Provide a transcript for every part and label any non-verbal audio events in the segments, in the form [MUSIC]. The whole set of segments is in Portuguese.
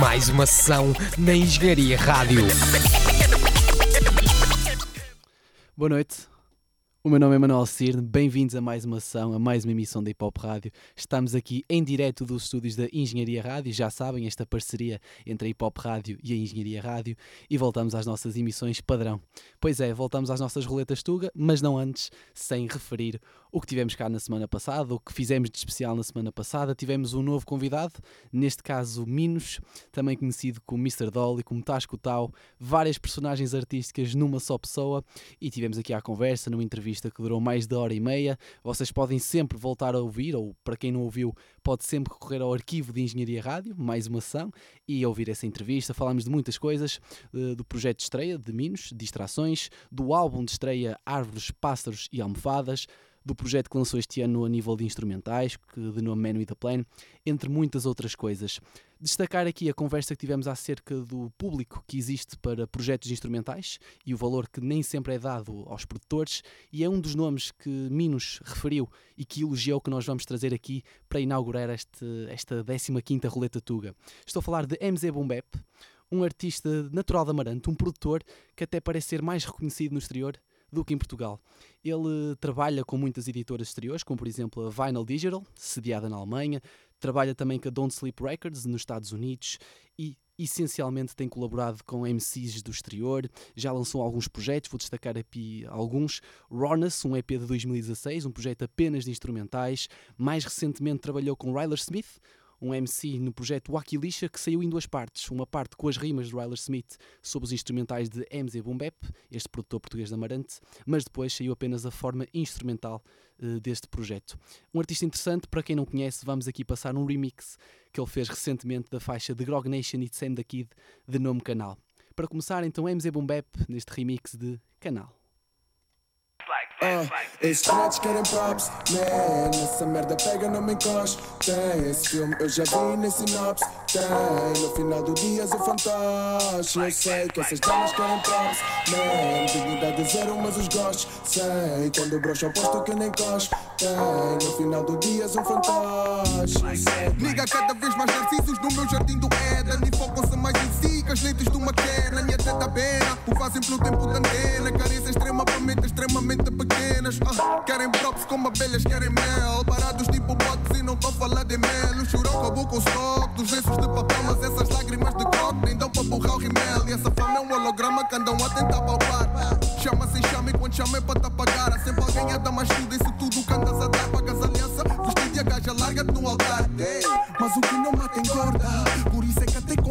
Mais uma sessão na Engenharia Rádio. Boa noite. O meu nome é Manuel Cirne, bem-vindos a mais uma ação, a mais uma emissão da Hip Hop Rádio. Estamos aqui em direto dos estúdios da Engenharia Rádio, já sabem, esta parceria entre a Hip Hop Rádio e a Engenharia Rádio, e voltamos às nossas emissões padrão. Pois é, voltamos às nossas roletas Tuga, mas não antes, sem referir o que tivemos cá na semana passada, o que fizemos de especial na semana passada. Tivemos um novo convidado, neste caso Minos, também conhecido como Mr. Dolly, como Tasco Tau, várias personagens artísticas numa só pessoa, e tivemos aqui à conversa, numa entrevista que durou mais de hora e meia. Vocês podem sempre voltar a ouvir, ou para quem não ouviu, pode sempre recorrer ao arquivo de Engenharia Rádio, mais uma ação, e ouvir essa entrevista. Falámos de muitas coisas, do projeto de estreia de Minos, Distrações, do álbum de estreia Árvores, Pássaros e Almofadas, do projeto que lançou este ano a nível de instrumentais, que de nome Man with a Plane, entre muitas outras coisas. Destacar aqui a conversa que tivemos acerca do público que existe para projetos instrumentais e o valor que nem sempre é dado aos produtores, e é um dos nomes que Minos referiu e que elogiou que nós vamos trazer aqui para inaugurar este, esta 15ª Roleta Tuga. Estou a falar de MZ Bombep, um artista natural de Amarante, um produtor que até parece ser mais reconhecido no exterior do que em Portugal. Ele trabalha com muitas editoras exteriores, como por exemplo a Vinyl Digital, sediada na Alemanha, trabalha também com a Don't Sleep Records nos Estados Unidos e essencialmente tem colaborado com MCs do exterior, já lançou alguns projetos, vou destacar aqui alguns. Ronas, um EP de 2016, um projeto apenas de instrumentais. Mais recentemente trabalhou com Ryler Smith, um MC no projeto Wakilisha que saiu em duas partes. Uma parte com as rimas de Ryler Smith sobre os instrumentais de MZ Bombep, este produtor português de Amarante, mas depois saiu apenas a forma instrumental uh, deste projeto. Um artista interessante, para quem não conhece, vamos aqui passar um remix que ele fez recentemente da faixa de Grog Nation e de Sam the Kid, de nome Canal. Para começar, então, MZ Bombep neste remix de Canal. Uh, esses threads querem props, man. Essa merda pega, não me encosta. Tem esse filme, eu já vi nem sinopse. Tem no final do dia, sou fantoche. Eu sei que essas damas querem props, man. Dignidade zero, mas os gostos. Sei quando broxo posto que nem cospe. Tem no final do dia, sou fantoche. Liga cada vez mais narcisos no meu jardim do Éden. E focam-se mais em si que as leitas de uma quena. Minha teta pena, o fazem pelo tempo da antena. Carícia extrema, promete extremamente pequenas. Uh, querem props como abelhas, querem mel. Parados tipo bots e não a falar de mel. O churão acabou com o stock dos lenços de papel. Mas essas lágrimas de croc nem dão para borrar o rimel. E essa fama é um holograma que andam a tentar palpar. Chama-se chama e quando chama é para te apagar. Há sempre alguém a dar mais tudo. Isso tudo que andas a dar. Pagas aliança, vestido e a gaja larga-te no altar. Mas o que não mata engorda. Por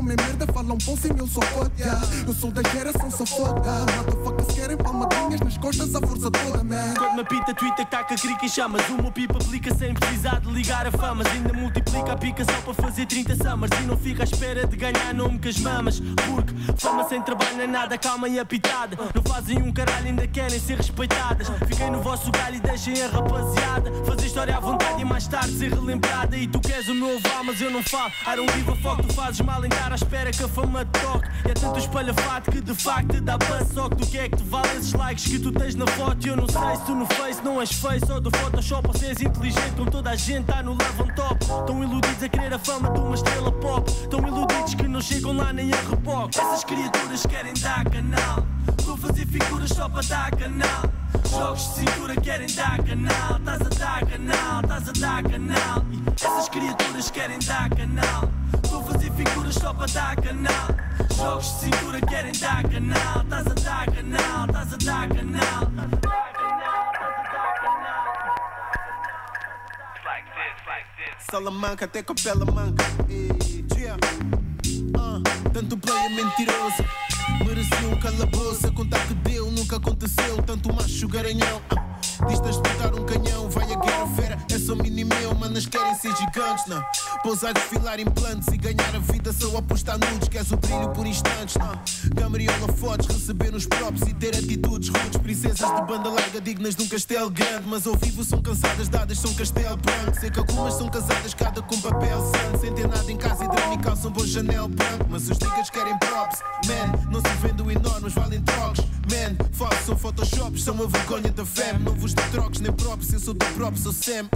comer merda falam pão sem meu socote. Eu sou da geração safota. Motherfuckers querem palmadinhas nas costas, a força toda, man. Quando me apita, Twitter taca crica em chamas. O meu pipa aplica sem precisar de ligar a famas. Ainda multiplica a pica só para fazer 30 summers. E não fica à espera de ganhar nome com as mamas. Porque fama sem trabalho não é nada, calma e apitada. Não fazem um caralho, ainda querem ser respeitadas. Fiquei no vosso galho e deixem a rapaziada. Fazer história à vontade e mais tarde ser relembrada. E tu queres o meu vá, mas eu não falo. I don't give a fuck, tu fazes mal em estar à espera que a fama te toque. E é tanto espalhafato que de facto dá buzz. Só que do que é que te vale esses likes que tu tens na foto? E eu não sei se tu no Face não és feio. Só do Photoshop ou se és inteligente, como toda a gente tá no love on top. Tão iludidos a querer a fama de uma estrela pop. Tão iludidos que não chegam lá nem a reboque. Essas criaturas querem dar canal. Vou fazer figuras só para dar canal. Jogos de cintura querem dar canal. Estás a dar canal, estás a dar canal. Essas criaturas querem dar canal. Vou fazer figuras só para dar canal. Jogos de cintura querem dar canal. Estás a dar canal, estás a dar canal. Salamanca até Capela Manca. E, yeah. Ah, tanto player mentiroso. Merecia um calabouço. A contar que deu, nunca aconteceu. Tanto macho garanhão. Ah, Diz-te a espetar um canhão, vai a guerra fera. É só mini meu, manas querem ser gigantes, não. Pousar, desfilar implantes e ganhar a vida só apostar nudes. Queres o brilho por instantes, não. Camariola fotos, receber os props e ter atitudes rudes. Princesas de banda larga, dignas de um castelo grande. Mas ao vivo são cansadas, dadas são castelo branco. Sei que algumas são casadas, cada com papel santo. Sem ter nada em casa e drama e calçam bom Chanel branco. Mas os niggas querem props, man. Não se vendem enormes, valem trocos, man. Façam photoshops, são uma vergonha da fam. Não vos dou trocos nem props, eu sou do próprio, sou Sam.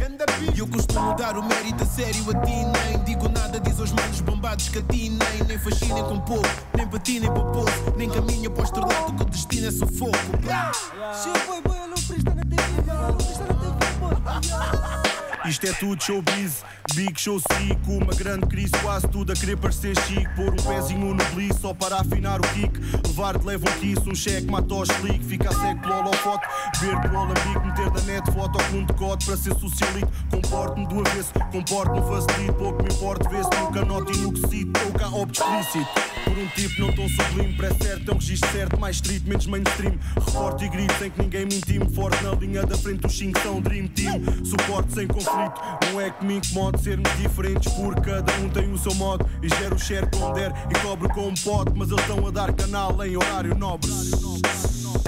E eu costumo mudar o mérito a sério a ti nem digo nada, diz aos manos bombados que a ti nem Nem fascinem com pouco, nem patinem para pouco Nem caminha para o estrelato que o destino é sufoco. Se eu fui, boy, eu não presta na TV, não presta na TV, boy isto é tudo showbiz, big show cico Uma grande crise, quase tudo a querer parecer chique. Pôr um pezinho no bliss só para afinar o kick. Levar-te leva um kiss, um cheque, mata o slick Fica cego pelo holofote, ver pelo alambique Meter da net foto com um decote para ser socialito Comporto-me do avesso, comporto-me facilito Pouco me importa, vê-se no canote e no que cito Ou cá explícito Por um tipo não tão sublime, pré-certo É um registro certo, mais street, menos mainstream. Reporte e grito sem que ninguém me intime. Forte na linha da frente, os 5 são Dream Team. Suporte sem conflito não é que me incomode sermos diferentes, porque cada um tem o seu modo. E gera o share como der e cobre com um pote. Mas eles estão a dar canal em horário nobre.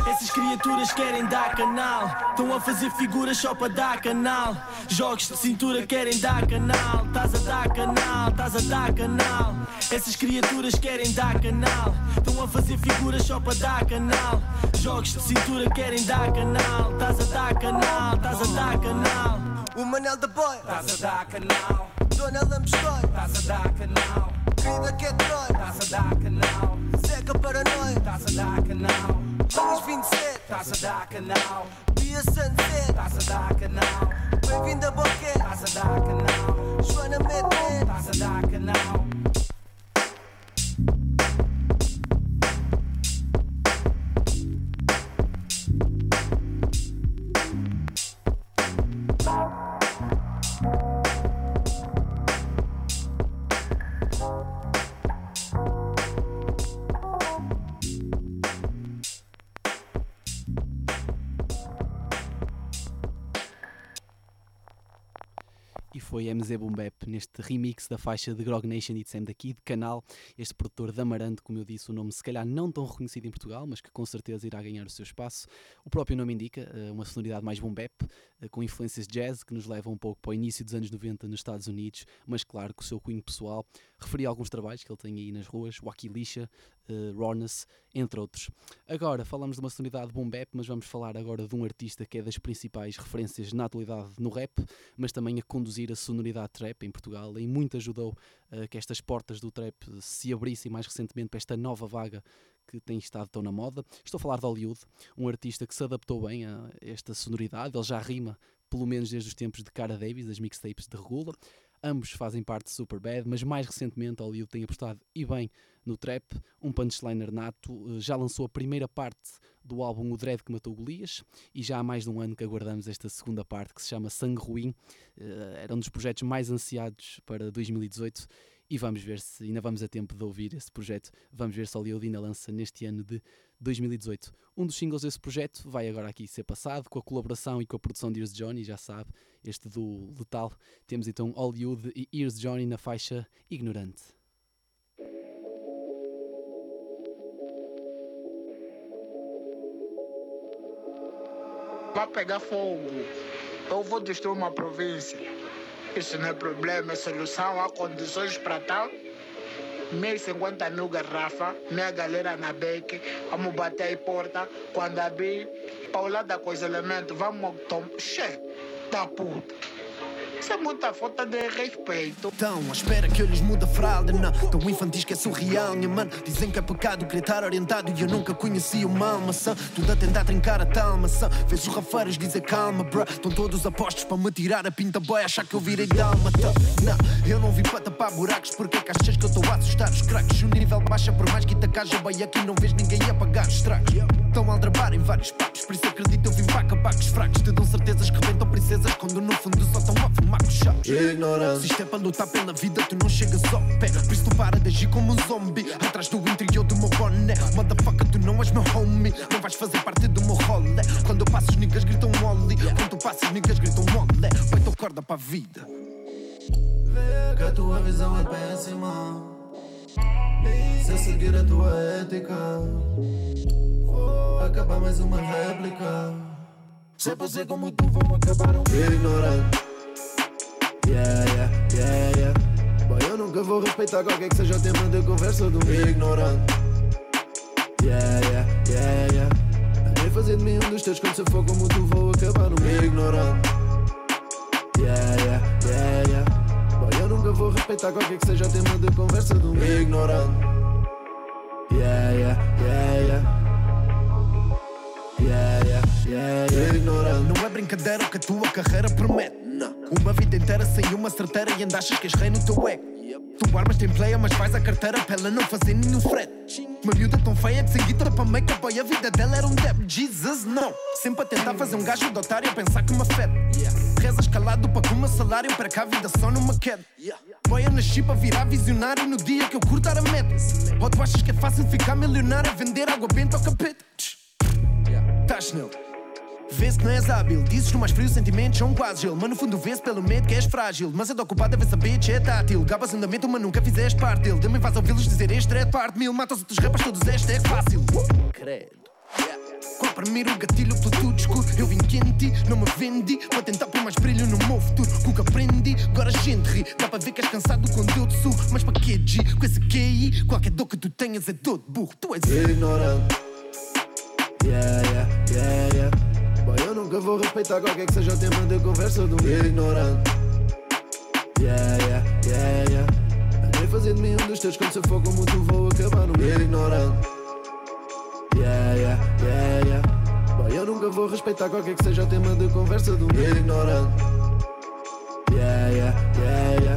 Essas criaturas querem dar canal. Estão a fazer figuras só para dar canal. Jogos de cintura querem dar canal. Estás a dar canal, estás a dar canal. Essas criaturas querem dar canal. Estão a fazer figuras só para dar canal. Jogos de cintura querem dar canal. Estás a dar canal, estás a dar canal. O Manel da Boy, estás a dar canal. Dona Lambescoy, estás a dar canal. Querida que é Troy, estás a dar canal. Zeca Paranoia, estás a dar canal. Luís 27, estás a dar canal. Bia Sunset, estás a dar canal. Bem-vinda a Boquete, estás a dar canal. Joana Medmed, estás a dar canal. MZ Boom Bap neste remix da faixa de Grog Nation e de Sam daqui, de canal. Este produtor de Amarante, como eu disse, o nome se calhar não tão reconhecido em Portugal, mas que com certeza irá ganhar o seu espaço. O próprio nome indica eh, uma sonoridade mais boom eh, com influências jazz que nos levam um pouco para o início dos anos 90 nos Estados Unidos, mas claro que o seu cunho pessoal referia alguns trabalhos que ele tem aí nas ruas, Wakilisha, uh, Rawness, entre outros. Agora falamos de uma sonoridade boom mas vamos falar agora de um artista que é das principais referências na atualidade no rap, mas também a conduzir a sonoridade trap em Portugal e muito ajudou uh, que estas portas do trap se abrissem mais recentemente para esta nova vaga que tem estado tão na moda. Estou a falar de Hollywood, um artista que se adaptou bem a esta sonoridade, ele já rima pelo menos desde os tempos de Cara Davis, das mixtapes de Regula. Ambos fazem parte de Superbad, mas mais recentemente Hollywood tem apostado e bem no trap. Um punchliner nato eh, já lançou a primeira parte do álbum O Dread que Matou Golias e já há mais de um ano que aguardamos esta segunda parte que se chama Sangue Ruim. Eh, era um dos projetos mais ansiados para 2018 e vamos ver se ainda vamos a tempo de ouvir esse projeto. Vamos ver se Hollywood ainda lança neste ano de 2018. Um dos singles desse projeto vai agora aqui ser passado com a colaboração e com a produção de Ears Johnny, já sabe, este do Letal. Temos então Hollywood e Ears Johnny na faixa Ignorante. Vai pegar fogo. Eu vou destruir uma província. Isso não é problema, é solução. Há condições para tal. 1050 mil garrafa, minha galera na beque, vamos bater aí porta, quando abrir, para o lado da coisa elemento, vamos tomar, che, da puta. Isso é muita falta de respeito. Então, à espera que eu lhes mude a fralda, não. Tão infantis que é surreal, minha mano. Dizem que é pecado estar orientado e eu nunca conheci uma maçã. Tudo a tentar trincar a tal maçã. Vês os rafeiros dizer calma, bruh. Estão todos apostos para me tirar a pinta boy, achar que eu virei dálmata. Não, eu não vim para tapar buracos, porque é que achas que eu estou a assustar os craques? O nível baixa por mais que caja vai aqui, não vês ninguém a pagar os estragos. Estão a aldrabar em vários papos, por isso acredito eu vim para acabar com os fracos. Te dão Ignorante. Se isto é para lutar pela vida, tu não chegas ao pé. Por isso tu para de agir como um zombie. Atrás do interior do meu boné. Motherfucker, tu não és meu homie. Não vais fazer parte do meu rolê. Quando eu passo, os niggas gritam molly. Quando tu passas, os niggas gritam molé. Põe tua corda para a vida. Vê que a tua visão é péssima. Se seguir a tua ética, vou acabar mais uma réplica. Se você como tu vão acabar um ignorante. Yeah, yeah, yeah, yeah. Boy, eu nunca vou respeitar qualquer que seja o tema de conversa do ignorante. Yeah, yeah, yeah, yeah. A nem fazer de mim um dos teus quando se for como tu vou acabar no ignorante. Yeah, yeah, yeah. respeitar qualquer que seja o tema de conversa de um ignorante. Yeah, yeah, yeah, yeah. Yeah, yeah, yeah, yeah. Ignorante. Não é brincadeira o que a tua carreira promete. Não. Uma vida inteira sem uma certeira e ainda achas que és rei no teu ego. Tu armas tem player, mas faz a carteira pra ela não fazer nenhum frete. Uma miúda tão feia que sem guitarra pra make-up, a vida dela era um deb. Jesus, não. Sempre a tentar fazer um gajo de otário pensar que me afeta. Rezas calado para que o meu salário para cá a vida só numa queda. Boy, eu nasci para virar visionário no dia que eu cortar a meta. Ou tu achas que é fácil ficar milionário a vender água benta ao capeta? Tás não. Vês que não és hábil, dizes que o mais frio sentimentos são quase gelo. Mas no fundo vês pelo medo que és frágil. Mas é de ocupado a ver se a bitch é tátil. Gabas andamento, mas nunca fizeste parte dele. Também faz ouvi-los dizer este é de parte mil. Mata os outros rapas, todos este é fácil. Credo. Qual primeiro gatilho pelo tudo escuro Eu vim quente, não me vendi Vou tentar pôr mais brilho no meu futuro Com o que aprendi, agora a gente ri Dá para ver que és cansado quando eu te surro Mas para que G? Com esse QI Qualquer dor que tu tenhas é todo burro Tu és ignorante Yeah, nunca vou respeitar qualquer que seja o tema de conversa de um ignorante Yeah, yeah, yeah, yeah. Andei fazer de mim um dos teus quando se for como tu vou acabar no ignorante Yeah, yeah, yeah, yeah. Boy, eu nunca vou respeitar qualquer que seja o tema de conversa de um ignorante yeah, yeah, yeah Yeah,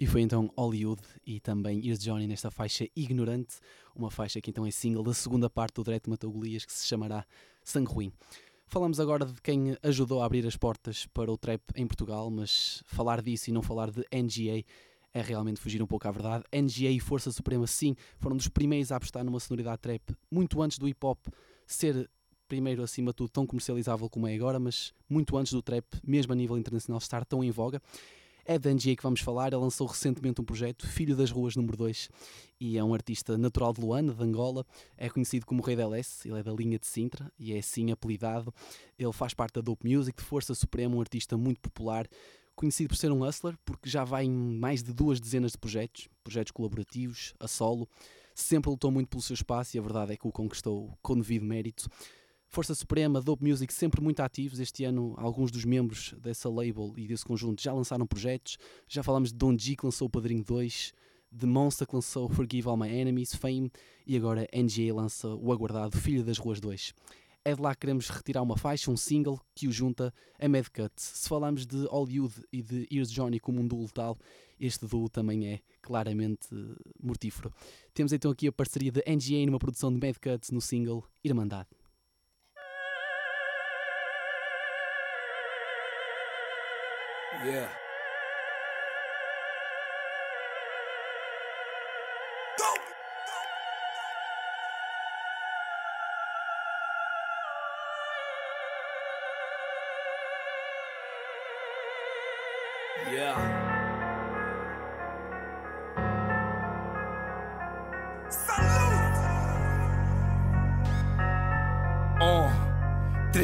E foi então Hollywood e também Ears Johnny nesta faixa Ignorante, uma faixa que então é single da segunda parte do Direto Matou Golias que se chamará Sangue Ruim. Falamos agora de quem ajudou a abrir as portas para o trap em Portugal, mas falar disso e não falar de NGA é realmente fugir um pouco à verdade. NGA e Força Suprema, sim, foram dos primeiros a apostar numa sonoridade trap muito antes do hip hop ser primeiro acima de tudo tão comercializável como é agora, mas muito antes do trap, mesmo a nível internacional, estar tão em voga. É da NGA que vamos falar, ele lançou recentemente um projeto, Filho das Ruas número 2, e é um artista natural de Luanda, de Angola, é conhecido como Rei da LS, ele é da linha de Sintra e é assim apelidado. Ele faz parte da Dope Music, de Força Suprema, um artista muito popular, conhecido por ser um hustler, porque já vai em mais de duas dezenas de projetos, projetos colaborativos, a solo, sempre lutou muito pelo seu espaço e a verdade é que o conquistou com devido mérito. Força Suprema, Dope Music, sempre muito ativos. Este ano, alguns dos membros dessa label e desse conjunto já lançaram projetos. Já falamos de Don G, que lançou o Padrinho 2, de Monster, que lançou Forgive All My Enemies, Fame, e agora NGA lança o aguardado Filho das Ruas 2. É de lá que queremos retirar uma faixa, um single, que o junta a Mad Cut. Se falamos de Hollywood e de Ears Johnny como um duo letal, este duo também é claramente mortífero. Temos então aqui a parceria de NGA numa produção de Mad Cut no single Irmandade. Yeah.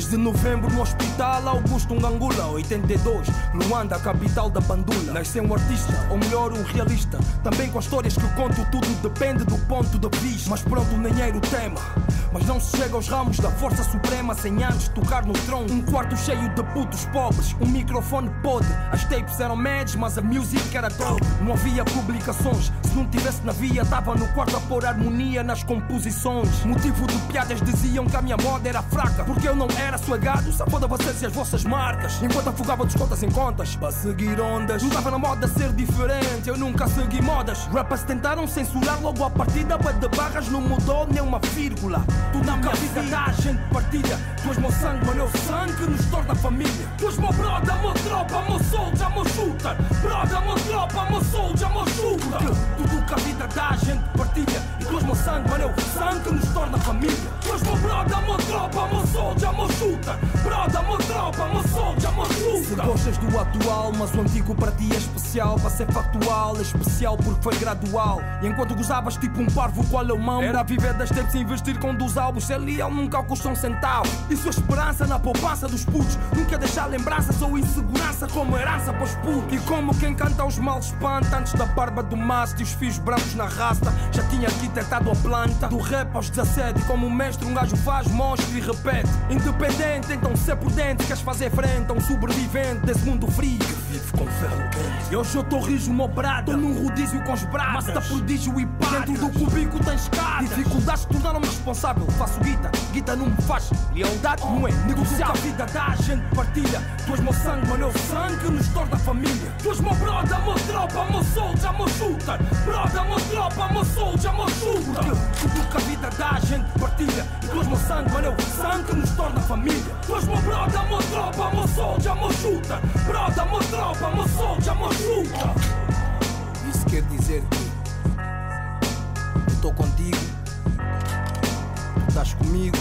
3 de novembro no hospital Augusto Ngangula 82, Luanda, capital da Bandula. Nasceu um artista, ou melhor um realista. Também com histórias que conto Tudo depende do ponto de vista. Mas pronto, nem era o tema Mas não se chega aos ramos da força suprema Sem antes tocar no trono Um quarto cheio de putos pobres Um microfone podre As tapes eram médias, mas a music era dope Não havia publicações Se não tivesse na via Tava no quarto a pôr harmonia nas composições Motivo de piadas diziam que a minha moda era fraca Porque eu não era suagado, só foda vocês e as vossas marcas. Enquanto afogava dos contas em contas, para seguir ondas. Não tava na moda ser diferente, eu nunca segui modas. Rappers tentaram censurar logo a partida, mas de barras não mudou nem uma vírgula. Tudo na minha vida da gente partilha. És meu sangue, mano, é o sangue que nos torna família. És meu brother, meu tropa, meu soldier, meu shooter. Brother, meu tropa, meu soldier, meu shooter. Tudo que a vida da gente partilha. E tu meu sangue, mano, é o sangue que nos torna família. Mas meu brother, meu tropa, meu soldier, meu shooter. Brother, Se gostas do atual, mas o antigo para ti é especial. Para ser factual, é especial porque foi gradual. E enquanto gozavas tipo um parvo com alemão, era viver das tapes e investir com dos álbuns. Ser leal nunca custa um centavo. E sua esperança na poupança dos putos. Nunca deixar lembranças ou insegurança como herança para os putos. E como quem canta os males espanta antes da barba do mastro e os fios brancos na rasta. Já tinha arquitetado a planta do rap aos 17. E como mestre, um gajo faz monstro e repete. Independente, então ser por dentro. Queres fazer frente a um sobrevivente desse mundo frio que vive com ferro eu tô rijo meu brado. Tô num rodízio com os braços. Masta prodígio e pá. Dentro do cubico tens escadas. Dificuldades tornaram-me responsável. Faço guita, guita não me faz. Lealdade não é negociável. a vida dá, a gente partilha. Tu és meu sangue, mano, é o sangue que nos torna família. Tu és meu brother, meu tropa, meu soldier, meu shooter. Brother, meu tropa, meu soldier, meu shooter. Tudo que a vida dá, a gente partilha. E tu és meu sangue, mano, é o sangue que nos torna família. Tu és meu brother, meu tropa, meu soldier, meu shooter. Brother, meu tropa, soldier, shooter. Isso quer dizer que estou contigo, tu estás comigo,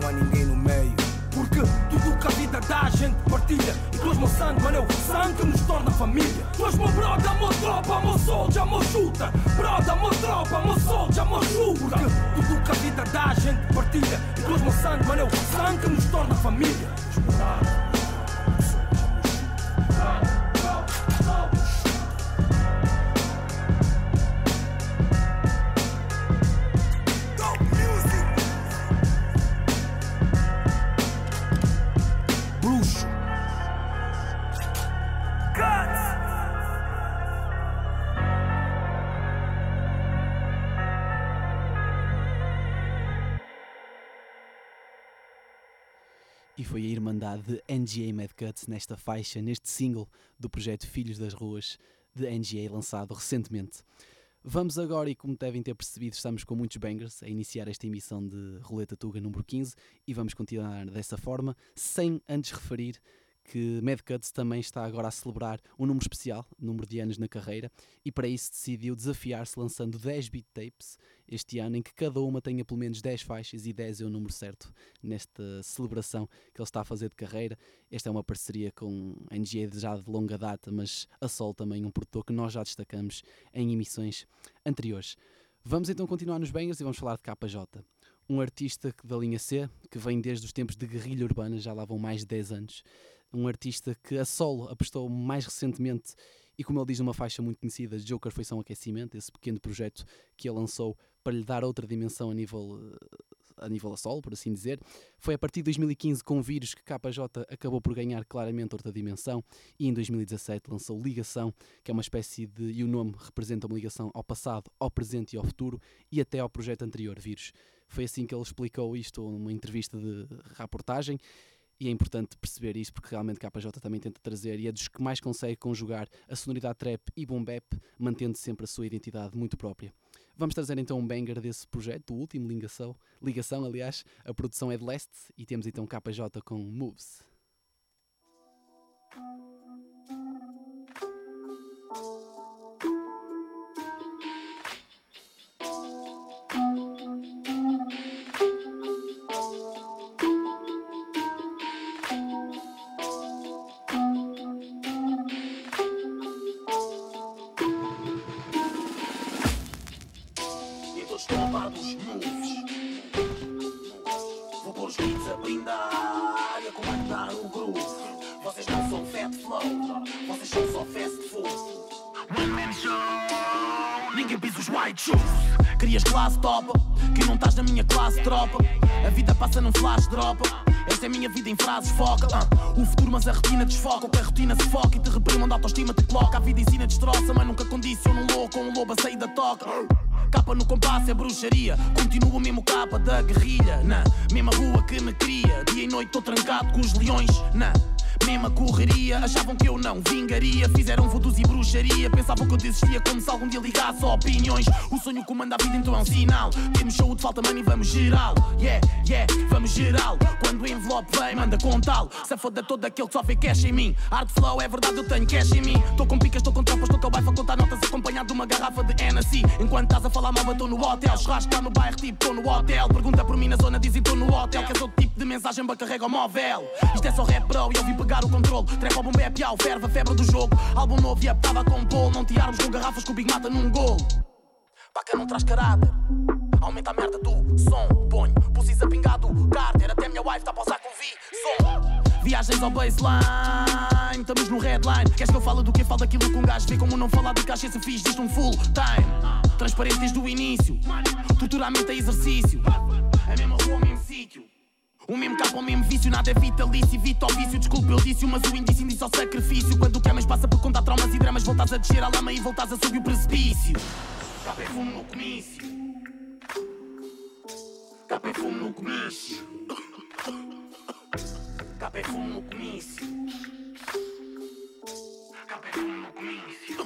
não há ninguém no meio. Porque tudo que a vida dá, a gente partilha. E tu és meu sangue, mano, é o sangue que nos torna família. Tu és meu brother, meu tropa, meu soldier, meu shooter. Brother, meu tropa, meu soldier, meu shooter. Porque tudo que a vida dá, a gente partilha. E tu és meu sangue, mano, é o sangue que nos torna família. Bruxo. E foi a Irmandade de NGA Mad Cuts nesta faixa, neste single do projeto Filhos das Ruas de NGA, lançado recentemente. Vamos agora, e como devem ter percebido, estamos com muitos bangers a iniciar esta emissão de Roleta Tuga número 15 e vamos continuar dessa forma, sem antes referir que Mad Cuts também está agora a celebrar um número especial, número de anos na carreira, e para isso decidiu desafiar-se lançando 10 beat tapes este ano, em que cada uma tenha pelo menos 10 faixas e 10 é o número certo nesta celebração que ele está a fazer de carreira. Esta é uma parceria com a NGA já de longa data, mas a Sol também, um produtor que nós já destacamos em emissões anteriores. Vamos então continuar nos bangers e vamos falar de KJ. Um artista da linha C, que vem desde os tempos de guerrilha urbana, já lá vão mais de 10 anos. Um artista que a solo apostou mais recentemente e, como ele diz numa faixa muito conhecida, Joker foi só um aquecimento, esse pequeno projeto que ele lançou para lhe dar outra dimensão a nível, a nível a solo, por assim dizer. Foi a partir de 2015, com vírus, que KJ acabou por ganhar claramente outra dimensão e em 2017 lançou Ligação, que é uma espécie de. e o nome representa uma ligação ao passado, ao presente e ao futuro e até ao projeto anterior, Vírus. Foi assim que ele explicou isto numa entrevista de reportagem. E é importante perceber isso porque realmente KJ também tenta trazer e é dos que mais consegue conjugar a sonoridade trap e boom bap, mantendo sempre a sua identidade muito própria. Vamos trazer então um banger desse projeto, o último, Ligação, ligação aliás, a produção é de leste e temos então KJ com Moves. Querias classe top, que não estás na minha classe tropa. A vida passa num flash drop. Esta é a minha vida em frases foca. ah. O futuro, mas a retina desfoca. O que a rotina se foca e te reprime onde a autoestima te coloca. A vida ensina, destroça, mas nunca condiciona um louco ou um lobo a sair da toca. Capa no compasso é bruxaria. Continua o mesmo capa da guerrilha. Na mesma rua que me cria. Dia e noite estou trancado com os leões. Na mesma correria. Achavam que eu não vingaria, fizeram voodoo e bruxaria. Pensavam que eu desistia como se algum dia ligasse opiniões. O sonho comanda a vida, então é um sinal. Temos show de falta, money, vamos geral. Yeah, yeah, vamos geral. Quando envelope vem, manda contá-lo. Se foda todo aquele que só vê cash em mim. Art flow, é verdade, eu tenho cash em mim. Tô com picas, estou com tropas, estou com a baifa, contar notas acompanhado de uma garrafa de Hennessy. Enquanto estás a falar mal, estou no hotel. Churrasco tá no bairro, tipo, estou no hotel. Pergunta por mim na zona, dizem estou no hotel. Que és outro tipo de mensagem, para carrega o móvel. Isto é só rap, bro, e eu vim pegar o controle. Trap ao bombe, é piau, ferve a febre do jogo. Álbum novo e a com polo. Não tirarmos com garrafas que o Big mata num gol. Paca não traz caráter. Aumenta a merda do som. Precisa pingado, Carter. Minha wife tá a pausar com vi. Som. Viagens ao baseline, estamos no headline. Queres que eu fale do que falo daquilo que um gajo vê? Como não falar do caixa se fiz disto um full time. Transparente desde o início. Tutoramente é exercício. É mesmo rua, mesmo sítio. O mesmo capa, o mesmo vício, nada é vitalício, evita o vício, desculpa eu disse, mas o indício indício ao sacrifício. Quando o que mais passa por contar traumas e dramas, voltas a descer a lama e voltas a subir o precipício. É fumo no comício. É fumo no comício. Capa é fumo comício. Capa é fumo comício.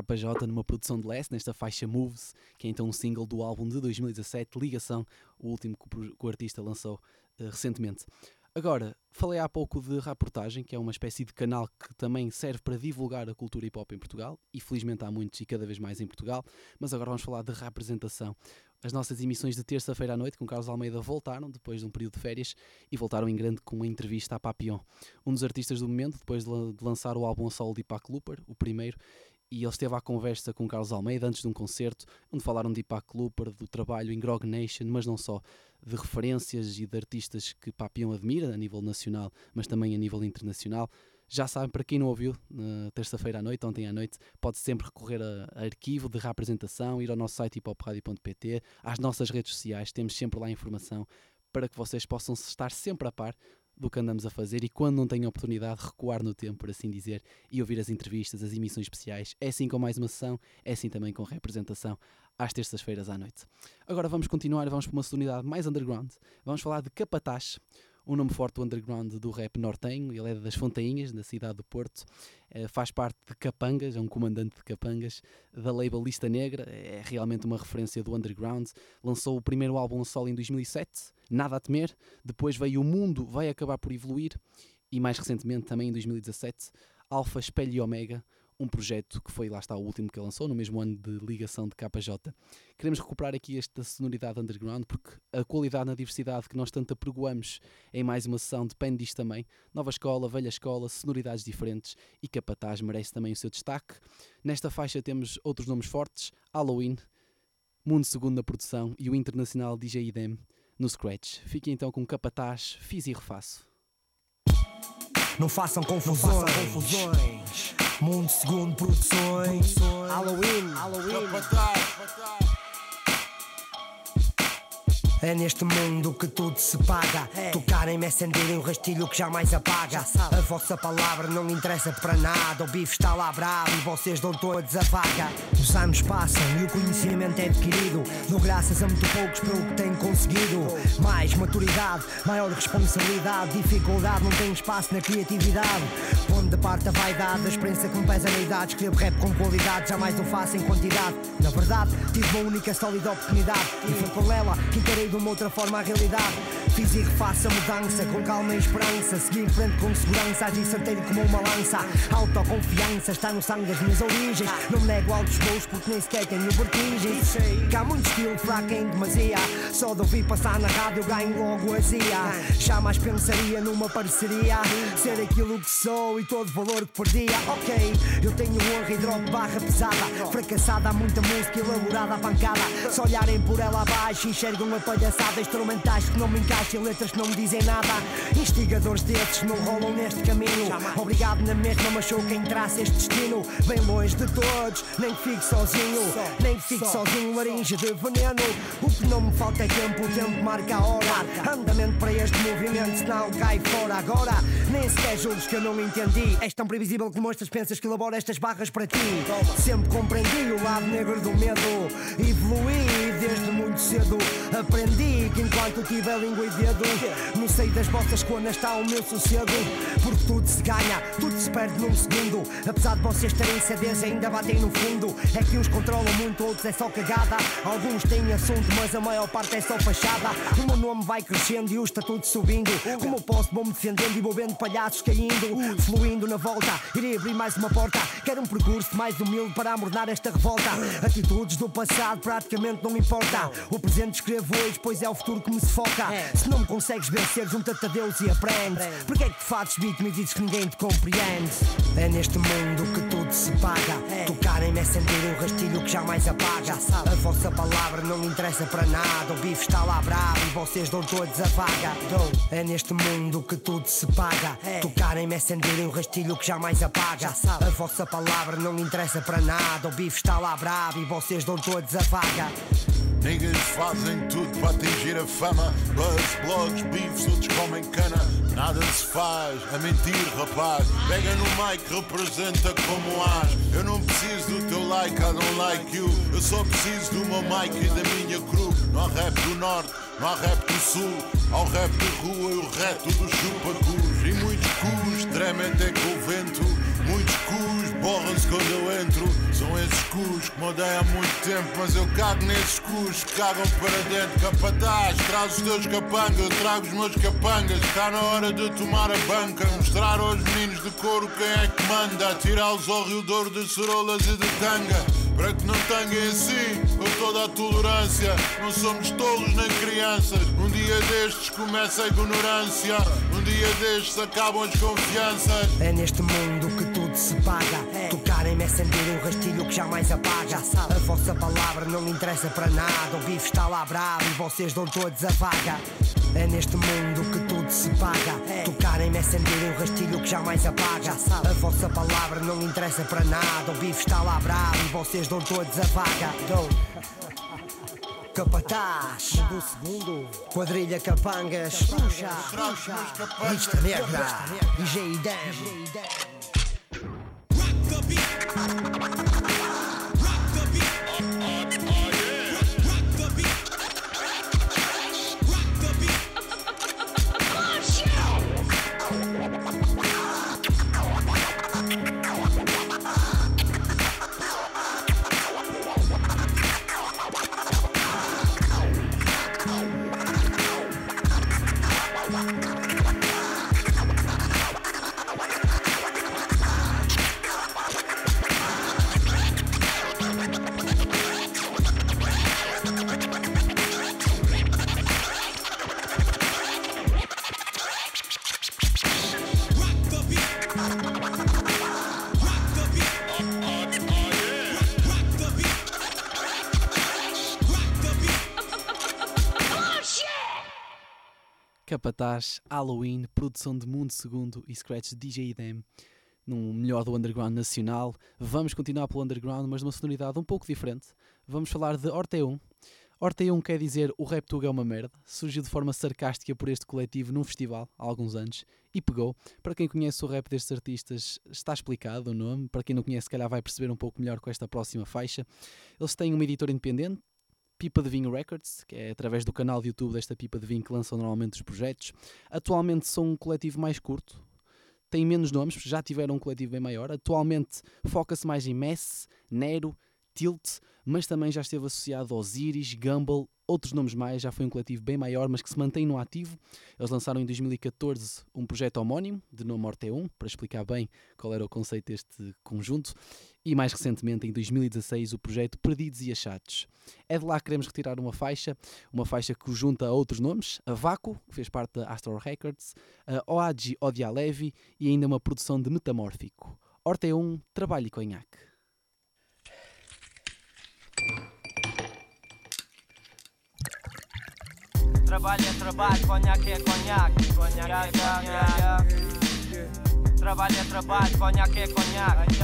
KJ numa produção de Les, nesta faixa Moves, que é então um single do álbum de 2017, Ligação, o último que o, artista lançou eh, recentemente. Agora, falei há pouco de Reportagem, que é uma espécie de canal que também serve para divulgar a cultura hip hop em Portugal, e felizmente há muitos e cada vez mais em Portugal, mas agora vamos falar de representação. As nossas emissões de terça-feira à noite com Carlos Almeida voltaram depois de um período de férias e voltaram em grande com uma entrevista à Papillon, um dos artistas do momento, depois de, la- de lançar o álbum a solo de Ipac Looper, o primeiro, e ele esteve à conversa com Carlos Almeida antes de um concerto, onde falaram de Ipac Looper, do trabalho em Grog Nation, mas não só, de referências e de artistas que Papillon admira a nível nacional, mas também a nível internacional. Já sabem, para quem não ouviu, terça-feira à noite, ontem à noite, pode sempre recorrer a, arquivo de reapresentação, ir ao nosso site hipopradio.pt, às nossas redes sociais, temos sempre lá informação para que vocês possam estar sempre a par do que andamos a fazer e quando não têm oportunidade recuar no tempo, por assim dizer, e ouvir as entrevistas, as emissões especiais. É assim com mais uma sessão, é assim também com representação às terças-feiras à noite. Agora vamos continuar, vamos para uma sonoridade mais underground. Vamos falar de Capataz, um nome forte do underground do rap nortenho. Ele é das Fontainhas, da cidade do Porto. Eh, faz parte de Capangas, é um comandante de Capangas, da label Lista Negra. É realmente uma referência do underground. Lançou o primeiro álbum solo em 2007, Nada a Temer. Depois veio O Mundo Vai Acabar por Evoluir. E mais recentemente, também em 2017, Alpha Espelho e Omega, um projeto que foi, lá está, o último que lançou, no mesmo ano de ligação de KJ. Queremos recuperar aqui esta sonoridade underground, porque a qualidade na diversidade que nós tanto apregoamos em mais uma sessão depende disto também. Nova escola, velha escola, sonoridades diferentes e Capataz merece também o seu destaque. Nesta faixa temos outros nomes fortes, Halloween, Mundo Segundo na produção e o internacional DJ Idem no Scratch. Fiquem então com Capataz, fiz e refaço. Não façam confusões. Mundo segundo produções. Halloween. É neste mundo que tudo se paga. Tocarem me acenderem o rastilho que jamais apaga. A vossa palavra não interessa para nada. O bife está lá bravo e vocês dão todos a vaga. Os anos passam e o conhecimento é adquirido. Dou graças a muito poucos pelo que tenho conseguido. Mais maturidade, maior responsabilidade. Dificuldade não tem espaço na criatividade. Onde parte a vaidade, a experiência que me pesa na idade. Escrevo rap com qualidade, jamais o faço em quantidade. Na verdade, tive uma única sólida oportunidade. E foi com ela que encarei de uma outra forma a realidade. Fiz e refaço a mudança com calma e esperança. Segui em frente com segurança, agi certeiro como uma lança. Autoconfiança está no sangue das minhas origens. Não me nego altos voos porque nem sequer tenho vertigens. Que há muito estilo fraco em demasia. Só de ouvir passar na rádio ganho logo azia. Jamais pensaria numa parceria. Ser aquilo que sou e todo valor que perdia. Ok, eu tenho honra e drop barra pesada. Fracassada, há muita música elaborada à pancada. Se olharem por ela abaixo, enxergam a palhaçada. Instrumentais que não me encaixam letras que não me dizem nada. Instigadores desses não rolam neste caminho. Obrigado na mesma, mas sou quem traça este destino. Bem longe de todos, nem que fique sozinho. Nem que fique sozinho, laringe de veneno. O que não me falta é tempo, o tempo marca a hora. Andamento para este movimento, senão cai fora agora. Nem sequer julgues que eu não entendi. És tão previsível como estas pensas que elaboro estas barras para ti. Sempre compreendi o lado negro do medo. Evoluí desde muito cedo. Aprendi que enquanto tiver língua e dedo, no seio das vossas conas está o meu sossego. Porque tudo se ganha, tudo se perde num segundo. Apesar de vocês terem CDs, ainda batem no fundo. É que uns controlam muito, outros é só cagada. Alguns têm assunto, mas a maior parte é só fachada. O meu nome vai crescendo e o estatuto subindo. Como eu posso, vou-me defendendo e vou vendo palhaços caindo. Fluindo na volta, irei abrir mais uma porta. Quero um percurso mais humilde para amornar esta revolta. Atitudes do passado praticamente não me importa. O presente escrevo hoje, pois é o futuro que me sufoca. Se não me consegues vencer, junta-te a Deus e aprende. Porque é que te fazes vítima e dizes que ninguém te compreende? É neste mundo que tudo se paga. Tocarem-me é sentir um rastilho que jamais apaga. A vossa palavra não interessa para nada. O bife está lá bravo e vocês dão todos a vaga. É neste mundo que tudo se paga. Tocarem-me é sentir um rastilho que jamais apaga. A vossa palavra não interessa para nada. O bife está lá bravo e vocês dão todos a vaga. Niggas fazem tudo para atingir a fama. Buzz, blogs, beefs, outros comem cana. Nada se faz, a mentir, rapaz. Pega no mic, representa como as. Eu não preciso do teu like, I don't like you. Eu só preciso do meu mic e da minha crew. Não há rap do norte, não há rap do sul. Há o rap de rua e o reto do chupa-cus. E muitos cus tremem até com o vento. Muitos cus borram-se quando eu entro. São esses cus que me odeiam há muito tempo, mas eu cago nesses cus que cagam para dentro. Capataz, traz os teus capangas, eu trago os meus capangas. Está na hora de tomar a banca, mostrar aos meninos de couro quem é que manda. Tirá-los ao rio Douro de cerolas e de tanga. Para que não tanguem assim, com toda a tolerância. Não somos tolos nem crianças. Um dia destes começa a ignorância. Um dia destes acabam as confianças. É neste mundo que tudo se paga. Tocarem-me é sentir um rastilho que jamais apaga. A vossa palavra não interessa para nada. O bife está lá bravo e vocês dão todos a vaga. É neste mundo que tudo se paga. Tocarem-me é sentir um rastilho que jamais apaga. A vossa palavra não interessa para nada. O bife está lá bravo e vocês dão todos a vaga. Capataz do segundo Quadrilha Capangas puxa Lista negra DJ Dan the beat. Capataz, Halloween, produção de Mundo Segundo e Scratch DJ Dem, num melhor do underground nacional. Vamos continuar pelo underground, mas numa sonoridade um pouco diferente. Vamos falar de Orteum. Orteum quer dizer o rap tuga é uma merda. Surgiu de forma sarcástica por este coletivo num festival há alguns anos e pegou. Para quem conhece o rap destes artistas, está explicado o nome. Para quem não conhece, se calhar vai perceber um pouco melhor com esta próxima faixa. Eles têm uma editora independente, Pipa de Vinho Records, que é através do canal de YouTube desta Pipa de Vinho que lançam normalmente os projetos. Atualmente são um coletivo mais curto, têm menos nomes, já tiveram um coletivo bem maior. Atualmente foca-se mais em Mess, Nero, Tilt, mas também já esteve associado aos Iris, Gumball, outros nomes mais, já foi um coletivo bem maior, mas que se mantém no ativo. Eles lançaram em 2014 um projeto homónimo, de nome Orte1, para explicar bem qual era o conceito deste conjunto, e mais recentemente, em 2016, o projeto Perdidos e Achados. É de lá que queremos retirar uma faixa, uma faixa que junta a outros nomes, a Vaco, que fez parte da Astro Records, a Oadji Odia Levi e ainda uma produção de Metamórfico. Orte1, trabalho e conhaque. Trabalho é trabalho, conhaque é conhaque. Conhaque conhaque. Trabalho é trabalho, conhaque é conhaque.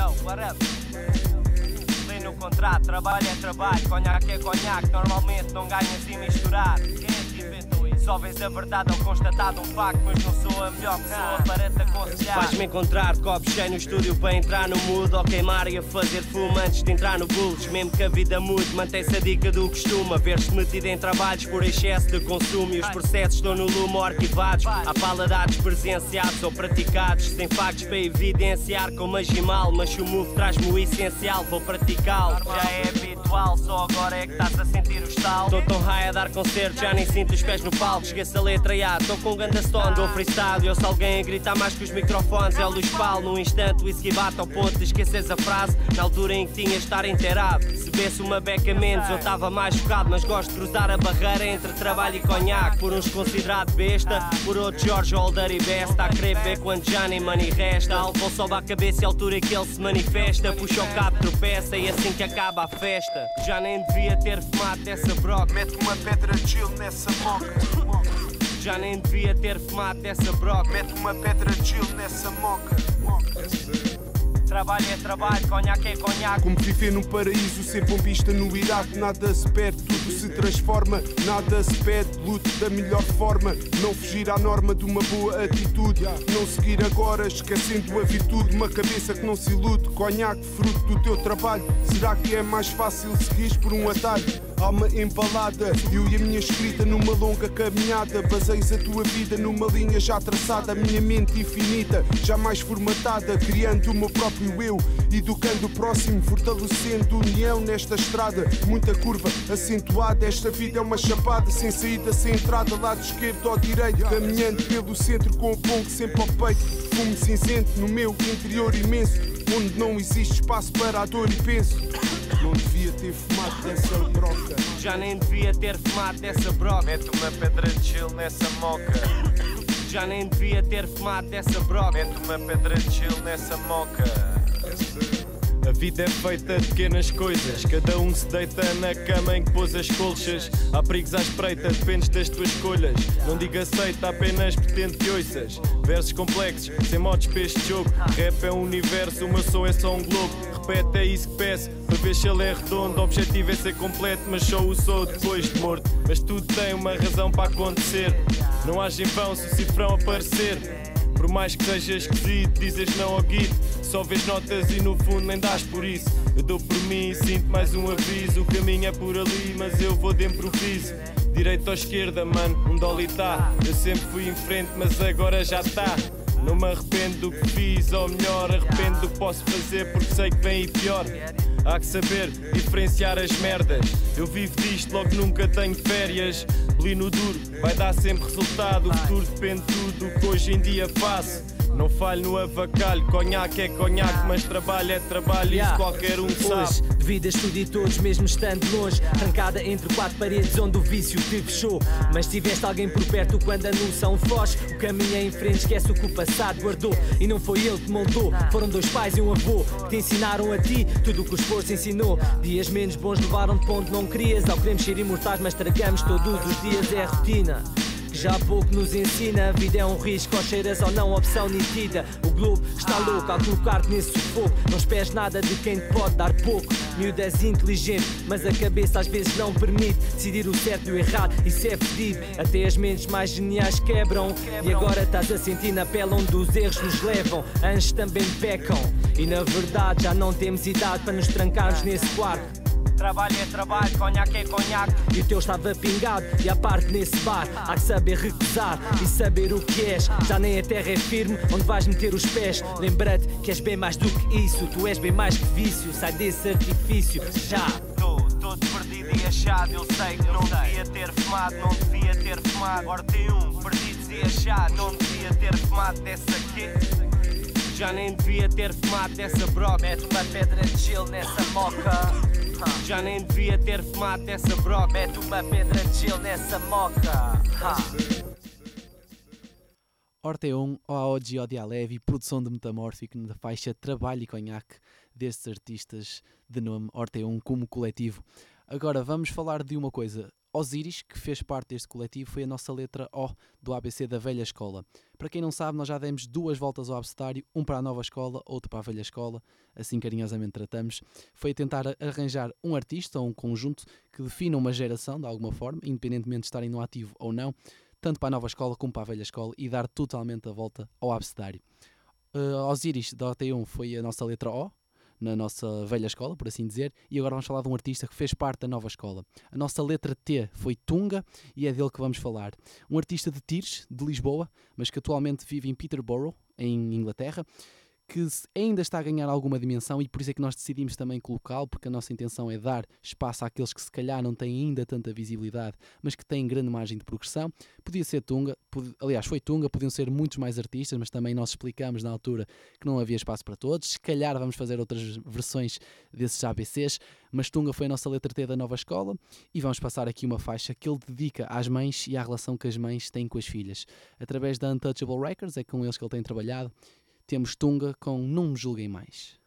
Lê no contrato, trabalho é trabalho, conhaque é conhaque. Normalmente não ganha assim misturar. Quem é que inventou isso? Só vês a verdade ou constatado um facto, mas não sou a melhor pessoa para te aconselhar. Faz-me encontrar copos cheios no estúdio para entrar no mood ou queimar e a fazer fumo antes de entrar no bulls. Mesmo que a vida mude, mantém-se a dica do costume. A ver-se metido em trabalhos por excesso de consumo e os processos estão no lume arquivados. Há paladares presenciados ou praticados, sem factos para evidenciar como agimal. Mas se o move traz-me o essencial, vou praticá-lo. Já é habitual, só agora é que estás a sentir o estalo. Estou tão high a dar concerto, já nem sinto os pés no palco. Esqueço a letra e estou com um ganda stone, dou freestyle. E ouço alguém a gritar mais que os microfones. É luz palo, num instante o whisky ao ponto de esqueceres a frase. Na altura em que tinhas de estar inteirado. Se vesse uma beca menos, eu estava mais focado. Mas gosto de cruzar a barreira entre trabalho e conhaque. Por uns considerado besta, por outros George Holder e Besta. A querer ver quando já nem money resta. Álcool sobe a cabeça e a altura que ele se manifesta. Puxa o cabo, tropeça e assim que acaba a festa. Já nem devia ter fumado dessa broca. Mete uma pedra de gelo nessa moca. Já nem devia ter fumado dessa broca. Mete uma pedra de gelo nessa moca. Trabalho é trabalho, conhaque é conhaque. Como viver num paraíso, ser bombista no Iraque, nada se perde, tudo se transforma, nada se pede, lute da melhor forma, não fugir à norma de uma boa atitude, não seguir agora, esquecendo a virtude, uma cabeça que não se ilude, conhaque, fruto do teu trabalho, será que é mais fácil seguir por um atalho? Alma embalada, eu e a minha escrita numa longa caminhada. Baseias a tua vida numa linha já traçada. A minha mente infinita, jamais formatada. Criando o meu próprio eu, educando o próximo, fortalecendo união nesta estrada. Muita curva acentuada. Esta vida é uma chapada, sem saída, sem entrada. Lado esquerdo ou direito, caminhando pelo centro com o pongo sempre ao peito. Fumo cinzento no meu interior imenso, onde não existe espaço para a dor e penso. Não devia ter fumado dessa broca. Já nem devia ter fumado dessa broca. Mete uma pedra de gelo nessa moca. Já nem devia ter fumado dessa broca. Mete uma pedra de gelo nessa moca. A vida é feita de pequenas coisas. Cada um se deita na cama em que pôs as colchas. Há perigos à espreita, dependes das tuas escolhas. Não diga aceita, apenas pretende que ouças. Versos complexos, sem modos para este jogo. Rap é um universo, o meu som é só um globo. Repete, é isso que peço. Para ver se ele é redondo. O objetivo é ser completo, mas só o sou depois de morto. Mas tudo tem uma razão para acontecer. Não age em vão se o cifrão aparecer. Por mais que seja esquisito, dizes não ao guito. Só vês notas e no fundo nem dás por isso. Eu dou por mim e sinto mais um aviso. O caminho é por ali, mas eu vou de improviso. Direita ou esquerda, mano, um dolly tá. Eu sempre fui em frente, mas agora já tá. Não me arrependo do que fiz, ou melhor, arrependo do que posso fazer porque sei que vem e pior. Há que saber diferenciar as merdas. Eu vivo disto, logo nunca tenho férias. Lino duro, vai dar sempre resultado. O futuro depende de tudo o que hoje em dia faço. Não falho no avacalho, conhaque é conhaque, mas trabalho é trabalho, isso qualquer um sabe. Hoje, devido a estudo e todos, mesmo estando longe, trancada entre quatro paredes onde o vício te fechou. Mas tiveste alguém por perto quando a noção foge. O caminho é em frente, esquece o que o passado guardou. E não foi ele que moldou, foram dois pais e um avô que te ensinaram a ti tudo o que o esforço ensinou. Dias menos bons levaram-te onde não querias. Ao queremos ser imortais, mas tragamos todos os dias, é a rotina. Já pouco nos ensina, a vida é um risco, ou cheiras ou não, opção nítida. O globo está louco ao colocar-te nesse sufoco. Não esperes nada de quem te pode dar pouco. Miúdo és inteligente, mas a cabeça às vezes não permite decidir o certo e o errado. Isso é fedido, até as mentes mais geniais quebram. E agora estás a sentir na pele onde os erros nos levam. Anjos também pecam, e na verdade já não temos idade para nos trancarmos nesse quarto. Trabalho é trabalho, conhaque é conhaque. E o teu estava pingado e à parte nesse bar Há que saber recusar e saber o que és. Já nem a terra é firme onde vais meter os pés. Lembra-te que és bem mais do que isso Tu és bem mais que vício, sai desse artifício Já. Todo perdido e achado Eu sei que não devia ter fumado Não devia ter fumado. Ordem um, perdidos e achado Não devia ter fumado dessa quê? Já nem devia ter fumado dessa broca. Mete uma pedra de gelo nessa moca Já nem devia ter fumado dessa broca Mete uma pedra de gelo nessa moca. Orteon, OAOG Odia Leve, produção de Metamórfico na faixa Trabalho e Conhaque destes artistas de nome Orteon como coletivo. Agora vamos falar de uma coisa. Osiris, que fez parte deste coletivo, foi a nossa letra O do ABC da velha escola. Para quem não sabe, nós já demos duas voltas ao abcedário, um para a nova escola, outro para a velha escola, assim carinhosamente tratamos. Foi tentar arranjar um artista ou um conjunto que defina uma geração, de alguma forma, independentemente de estarem no ativo ou não, tanto para a nova escola como para a velha escola, e dar totalmente a volta ao abcedário. Uh, Osiris da OT1 foi a nossa letra O, na nossa velha escola, por assim dizer, e agora vamos falar de um artista que fez parte da nova escola. A nossa letra T foi Tunga e é dele que vamos falar. Um artista de Tires, de Lisboa, mas que atualmente vive em Peterborough, em Inglaterra, que ainda está a ganhar alguma dimensão e por isso é que nós decidimos também colocá-lo, porque a nossa intenção é dar espaço àqueles que se calhar não têm ainda tanta visibilidade, mas que têm grande margem de progressão. Podia ser Tunga, aliás, foi Tunga, podiam ser muitos mais artistas, mas também nós explicamos na altura que não havia espaço para todos. Se calhar vamos fazer outras versões desses ABCs, mas Tunga foi a nossa letra T da nova escola e vamos passar aqui uma faixa que ele dedica às mães e à relação que as mães têm com as filhas. Através da Untouchable Records, é com eles que ele tem trabalhado temos Tunga com Não Me Julguem Mais.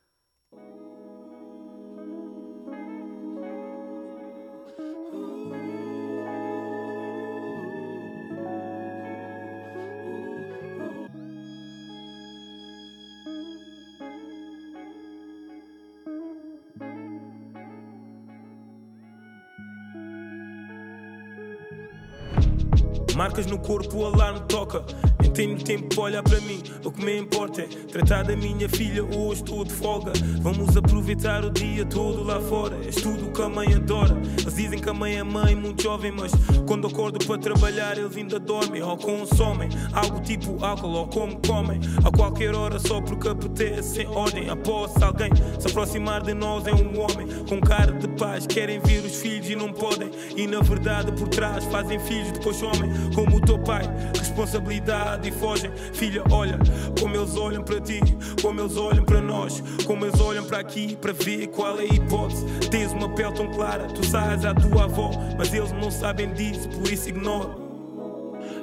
Marcas no corpo, o alarme toca. Nem tenho tempo para olhar para mim. O que me importa é tratar da minha filha. Hoje estou de folga. Vamos aproveitar o dia todo lá fora. És tudo que a mãe adora. Eles dizem que a mãe é mãe, muito jovem. Mas quando acordo para trabalhar, eles ainda dormem ou consomem algo tipo álcool ou como comem. A qualquer hora, só porque apetece, sem ordem. Após alguém se aproximar de nós, é um homem com cara de paz. Querem ver os filhos e não podem. E na verdade, por trás, fazem filhos, depois homem como o teu pai. Responsabilidade e fogem. Filha, olha como eles olham para ti, como eles olham para nós, como eles olham para aqui para ver qual é a hipótese. Tens uma pele tão clara, tu sais à tua avó, mas eles não sabem disso, por isso ignora.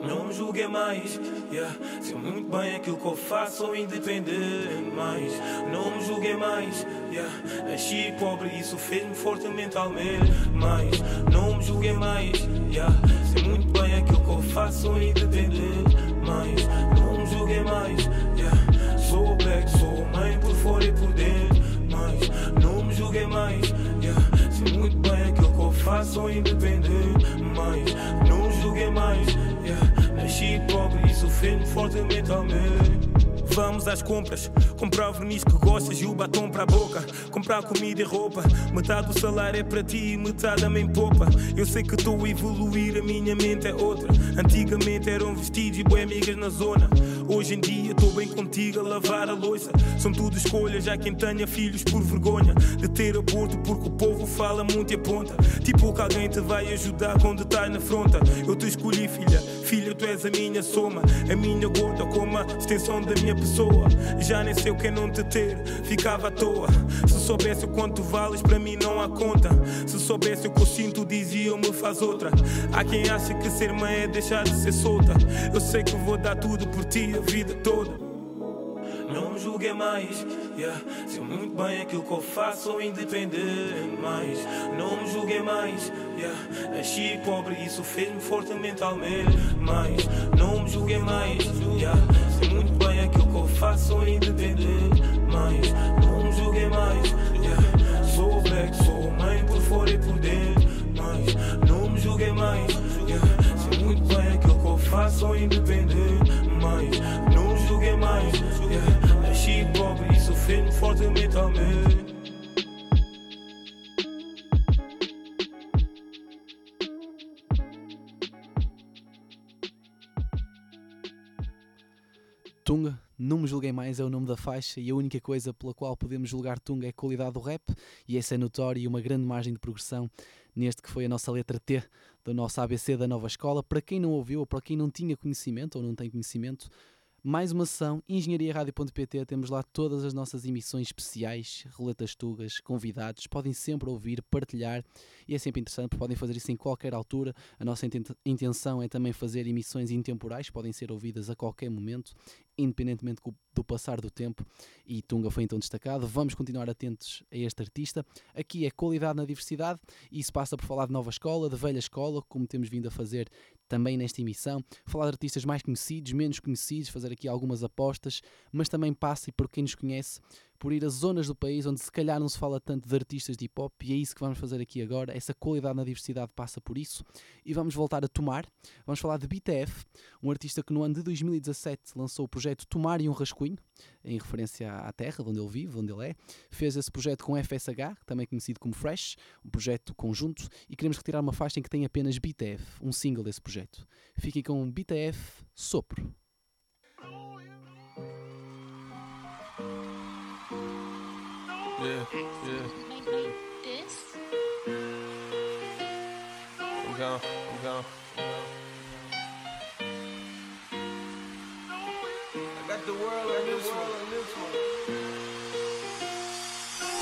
Não me julguem mais, yeah. sei muito bem aquilo que eu faço, sou independente mais. Não me julguem mais, yeah. nasci pobre, isso fez-me forte mentalmente mais. Não me julguem mais, yeah. sei muito bem aquilo que eu faço, sou independente mais. Não me julguem mais, yeah. sou black, sou mãe por fora e por dentro mais. Não me julguem mais, yeah. sei muito bem aquilo que eu faço, sou independente Vamos às compras, comprar o verniz que gostas e o batom para a boca. Comprar comida e roupa, metade do salário é para ti e metade a mãe poupa. Eu sei que estou a evoluir, a minha mente é outra. Antigamente eram vestidos e boas amigas na zona. Hoje em dia estou bem contigo a lavar a louça. São tudo escolhas, já quem tenha filhos por vergonha de ter aborto, porque o povo fala muito e aponta. Tipo que alguém te vai ajudar quando estás na fronta. Eu te escolhi, filha, filha, tu és a minha soma, a minha gota, como a extensão da minha pessoa. Já nem sei o que é não te ter, ficava à toa. Se soubesse o quanto vales, para mim não há conta. Se soubesse o que eu sinto, dizia-me faz outra. Há quem acha que ser mãe é deixar de ser solta. Eu sei que vou dar tudo por ti a vida toda. Não me julguem mais, yeah. sei muito bem aquilo que eu faço, sou independente mais. Não me julguem mais, yeah. nasci pobre, isso fez-me forte mentalmente mais. Não me julguem mais, yeah. sei muito bem aquilo que eu faço, sou independente mais. Não me julguem mais, yeah. sou black, sou mãe por fora e por dentro mais. Não me julguem mais, yeah. sei muito bem aquilo que eu faço, sou independente mais, yeah. Tunga, não me julguem mais é o nome da faixa e a única coisa pela qual podemos julgar Tunga é a qualidade do rap e essa é notória e uma grande margem de progressão neste que foi a nossa letra T do nosso ABC da nova escola. Para quem não ouviu ou para quem não tinha conhecimento ou não tem conhecimento, mais uma sessão, engenhariaradio.pt, temos lá todas as nossas emissões especiais, roletas tugas, convidados, podem sempre ouvir, partilhar e é sempre interessante, podem fazer isso em qualquer altura. A nossa intenção é também fazer emissões intemporais, podem ser ouvidas a qualquer momento independentemente do passar do tempo, e Tunga foi então destacado. Vamos continuar atentos a este artista. Aqui é qualidade na diversidade, e isso passa por falar de nova escola, de velha escola, como temos vindo a fazer também nesta emissão, falar de artistas mais conhecidos, menos conhecidos, fazer aqui algumas apostas, mas também passa, e por quem nos conhece, por ir a zonas do país onde se calhar não se fala tanto de artistas de hip hop, e é isso que vamos fazer aqui agora. Essa qualidade na diversidade passa por isso, e vamos voltar a Tomar. Vamos falar de BTF, um artista que no ano de 2017 lançou o projeto Tomar e um Rascunho, em referência à terra de onde ele vive, de onde ele é. Fez esse projeto com FSH, também conhecido como Fresh, um projeto conjunto, e queremos retirar uma faixa em que tem apenas BTF, um single desse projeto. Fiquem com BTF Sopro. Yeah, yeah. I'm gone, I'm gone. I got the world on this one.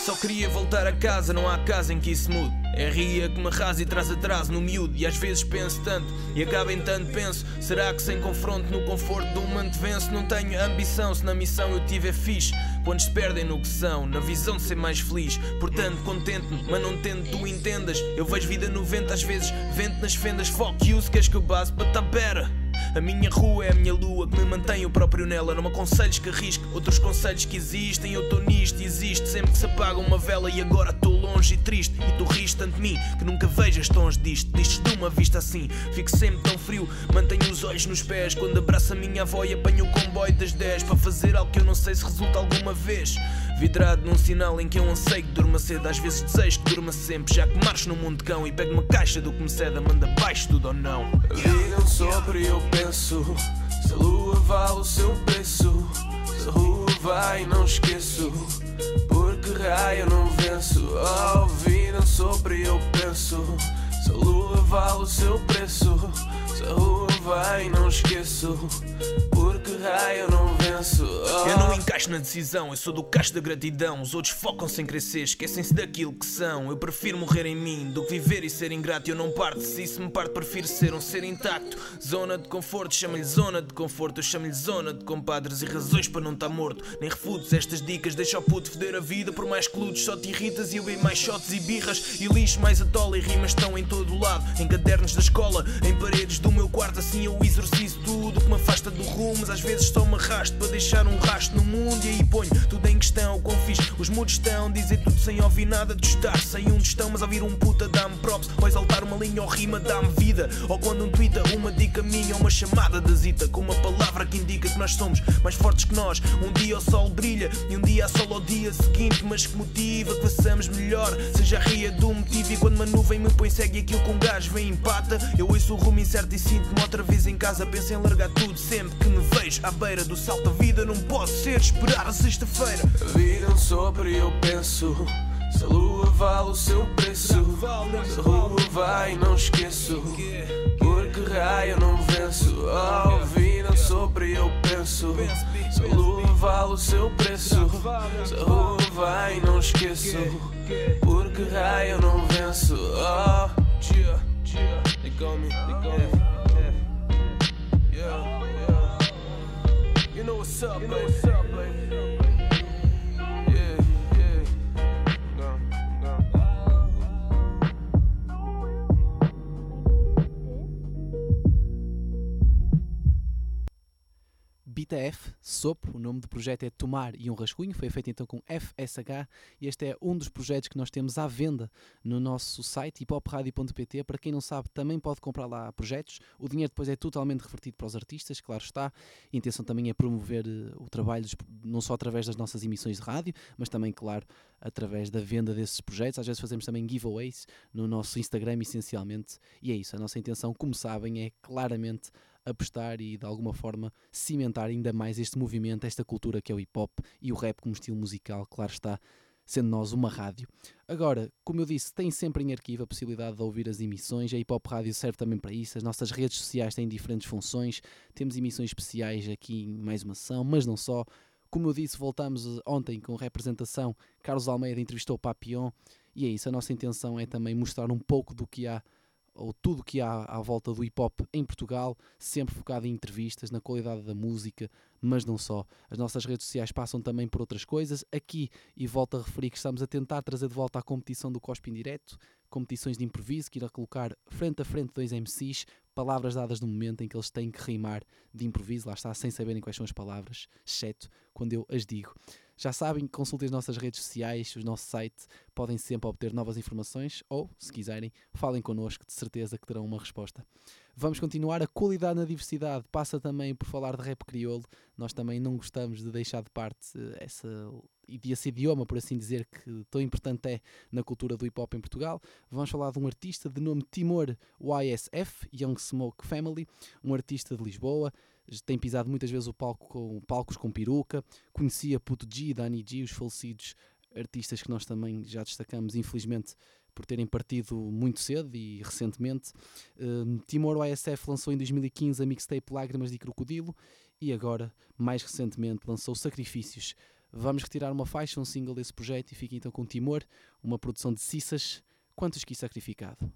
Só queria voltar a casa, não há casa em que isso mude. É ria que me arrasa e traz atraso no miúdo. E às vezes penso tanto, e acabo em tanto penso. Será que sem confronto no conforto do manto venço? Não tenho ambição, se na missão eu tive fixe. Quando se perdem no que são, na visão de ser mais feliz. Portanto, contente-me, mas não tento tu entendas. Eu vejo vida no vento, às vezes vento nas fendas. Fuck you, se queres que eu base, but tá better. A minha rua é a minha lua que me mantém o próprio nela. Não me aconselhos que arrisque outros conselhos que existem. Eu estou nisto, existe sempre que se apaga uma vela. E agora estou longe e triste. E tu rires tanto de mim que nunca vejas tons disto. Distes de uma vista assim, fico sempre tão frio. Mantenho os olhos nos pés quando abraço a minha avó e apanho o comboio das 10 para fazer algo que eu não sei se resulta alguma vez. Vidrado num sinal em que eu anseio que durma cedo. Às vezes desejo que durma sempre. Já que marcho no mundo cão e pego uma caixa do que me ceda, manda baixo tudo ou não. Digam sobre eu penso Se a lua vale o seu preço Se a rua vai não esqueço Porque raio não venço Oh, sobre eu penso Se a lua vale o seu preço Se a rua vai não esqueço Porque raio eu não venço oh. Eu não encaixo na decisão, eu sou do cacho da gratidão. Os outros focam-se em crescer, esquecem-se daquilo que são. Eu prefiro morrer em mim do que viver e ser ingrato. Eu não parto, se isso me parte, prefiro ser um ser intacto. Zona de conforto, chama-lhe zona de conforto. Eu chamo-lhe zona de compadres e razões para não estar morto. Nem refutos estas dicas, deixa o puto foder a vida. Por mais que lutes, só te irritas e eu bem mais shots e birras. E lixo mais atola e rimas estão em todo o lado. Em cadernos da escola, em paredes do meu quarto. Assim eu exorcizo tudo que me afasta do rumo. Mas às vezes só me arrasto para deixar um rastro no mundo. E aí ponho tudo em questão. Como fiz, os muros estão, dizer tudo sem ouvir nada de estar. Sei onde estão, mas ouvir um puta dá-me props. Ou exaltar uma linha ou rima dá-me vida. Ou quando um twitter, uma dica minha uma chamada de zita. Com uma palavra que indica que nós somos mais fortes que nós. Um dia o sol brilha e um dia há sol ao dia seguinte. Mas que motiva que façamos melhor. Seja ria do motivo. E quando uma nuvem me põe segue aquilo com um gajo vem empata. Eu ouço o rumo incerto e sinto-me outra vez em casa. Penso em largar tudo sempre que me vejo à beira do salto. A vida não pode ser esperar a sexta-feira. Viram sobre eu penso Se a lua vale o seu preço Se a rua vai não esqueço. Porque raio eu não venço? Oh, viram sobre eu penso Se a lua vale o seu preço Se a rua vai não esqueço. Porque raio não venço? Oh, yeah, yeah They got me, they call me Yeah, yeah You know what's up, you baby. What's up, baby. BTF, Sopro, o nome do projeto é Tomar e um Rascunho, foi feito então com FSH e este é um dos projetos que nós temos à venda no nosso site hipopradio.pt. Para quem não sabe, também pode comprar lá projetos. O dinheiro depois é totalmente revertido para os artistas, claro está. A intenção também é promover eh, o trabalho não só através das nossas emissões de rádio, mas também, claro, através da venda desses projetos. Às vezes fazemos também giveaways no nosso Instagram, essencialmente. E é isso, a nossa intenção, como sabem, é claramente apostar e de alguma forma cimentar ainda mais este movimento, esta cultura que é o hip hop e o rap como estilo musical, claro está, sendo nós uma rádio. Agora, como eu disse, tem sempre em arquivo a possibilidade de ouvir as emissões, a Hip Hop Rádio serve também para isso, as nossas redes sociais têm diferentes funções, temos emissões especiais aqui em mais uma ação, mas não só. Como eu disse, voltamos eh, ontem com representação, Carlos Almeida entrevistou o Papillon, e é isso, a nossa intenção é também mostrar um pouco do que há ou tudo o que há à volta do hip hop em Portugal, sempre focado em entrevistas, na qualidade da música, mas não só. As nossas redes sociais passam também por outras coisas. Aqui, e volto a referir que estamos a tentar trazer de volta a competição do Cospe Indireto, competições de improviso, que irá colocar frente a frente dois MCs, palavras dadas no momento em que eles têm que rimar de improviso, lá está, sem saberem quais são as palavras, exceto quando eu as digo. Já sabem, consultem as nossas redes sociais, o nosso site, podem sempre obter novas informações ou, se quiserem, falem connosco, de certeza que terão uma resposta. Vamos continuar. A qualidade na diversidade passa também por falar de rap crioulo. Nós também não gostamos de deixar de parte eh, essa, esse idioma, por assim dizer, que tão importante é na cultura do hip hop em Portugal. Vamos falar de um artista de nome Timor YSF, Young Smoke Family, um artista de Lisboa tem pisado muitas vezes o palco com palcos com peruca, conhecia Puto G, Dani G, os falecidos artistas que nós também já destacamos, infelizmente, por terem partido muito cedo e recentemente. Uh, Timor OSF lançou em 2015 a mixtape Lágrimas de Crocodilo e agora, mais recentemente, lançou Sacrifícios. Vamos retirar uma faixa, um single desse projeto e fica então com Timor, uma produção de Cissas, Quantos que sacrificado.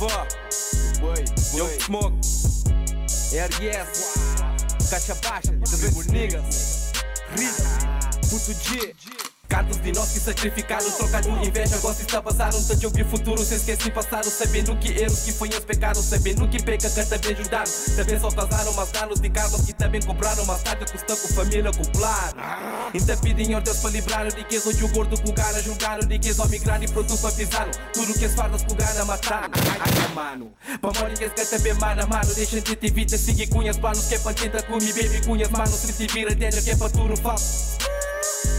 Vovó, Young Smoke, RS, Caixa Baixa, The Niggas, Rico, Puto G. Cantos de nós que sacrificaram, trocado inveja, gosto está passaram, tanto eu vi futuro, se esqueci passado, sabendo que erros que foi pecados, sabendo que peca que também ajudaram, também só causaram mais danos de carros que também compraram, mais tarde custou com família popular. Ainda pedem ordens para livrar de que o gordo com cara julgaram, de que migrar e para pisar, tudo que as fardas com gana mataram. Ai, mano, para morrer que também mano, mano, deixa de ter vida, seguir cunhas, planos que é para tentar comigo, baby, cunhas, mano, se te vira, que é para tudo falso.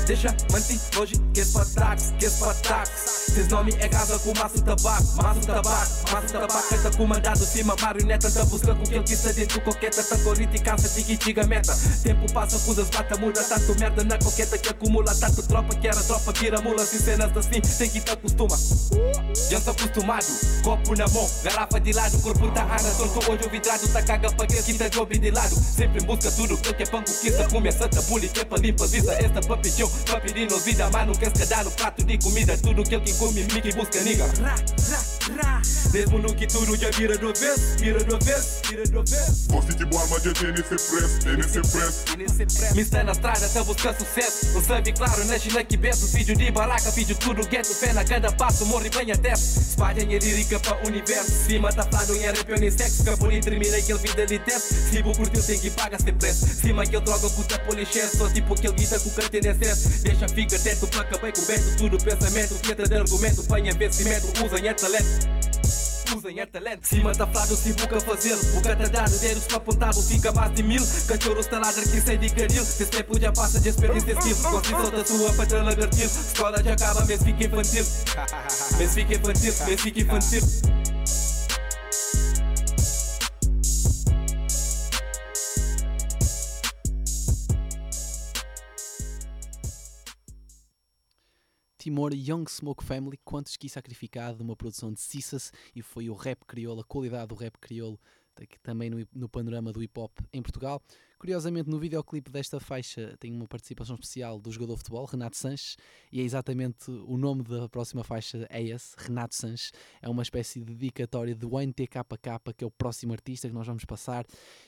Deixa manti hoje que esse patax, que esse patax Seus nome é casa com maço tabaco, maço tabaco, maço tabaco. Está comandado cima, marioneta Tá busca com que está dentro coqueta Tá corrida e cansa, tiki tiga meta. Tempo passa, coisas bata, muda Tanto merda na coqueta que acumula Tanto tropa que era tropa, vira mula Se cenas assim, tem que te acostuma. Já sou acostumado, copo na mão Garrafa de lado, corpo tá ana Torto olho vidrado, tá caga pra que tá job de lado. Sempre em busca tudo que é panco que começa a bully Que é pra limpa, visa esta Pra pedir nos vida, mas não quer se no prato de comida. Tudo que ele come, Mickey busca niga Mesmo no que tudo já vira do avesso Vira do avesso, vira do avesso. Você tipo alma já tem nesse preço, tem nesse preço Me está na estrada, tá buscando sucesso. Não sabe claro, nasce na beço Filho de baraca, filho tudo gueto. Fé na cada passo, morre bem até Espalha em lírica para o universo. Cima tá falado em rap e sexo. Capone termina aquele vida de teste. Se vou curtir tem que pagar sem preço Cima aquele droga com tapo excesso Só tipo aquele guita com cante em excesso. Deixa fica atento, placa bem coberto. Tudo pensamento, letra de argumento. Panha vencimento, usem é talento Usem é talento. Cima tá flado, se buca fazer Buca tá dado, dedos para apontado Fica mais de mil. Cachorro está ladra, que sai de caril. Esse tempo já passa, de desperdício skill Gosto solta sua para lagartil. Escola já acaba, mas fica infantil. [LAUGHS] Mas fica infantil, mas fica infantil Timor Young Smoke Family, quantos que sacrificado, uma produção de Cissas e foi o rap crioulo, a qualidade do rap crioulo também no, no panorama do hip hop em Portugal. Curiosamente, no videoclipe desta faixa tem uma participação especial do jogador de futebol, Renato Sanches, e é exatamente o nome da próxima faixa é esse, Renato Sanches. É uma espécie de dedicatória do NTKK, que é o próximo artista que nós vamos passar.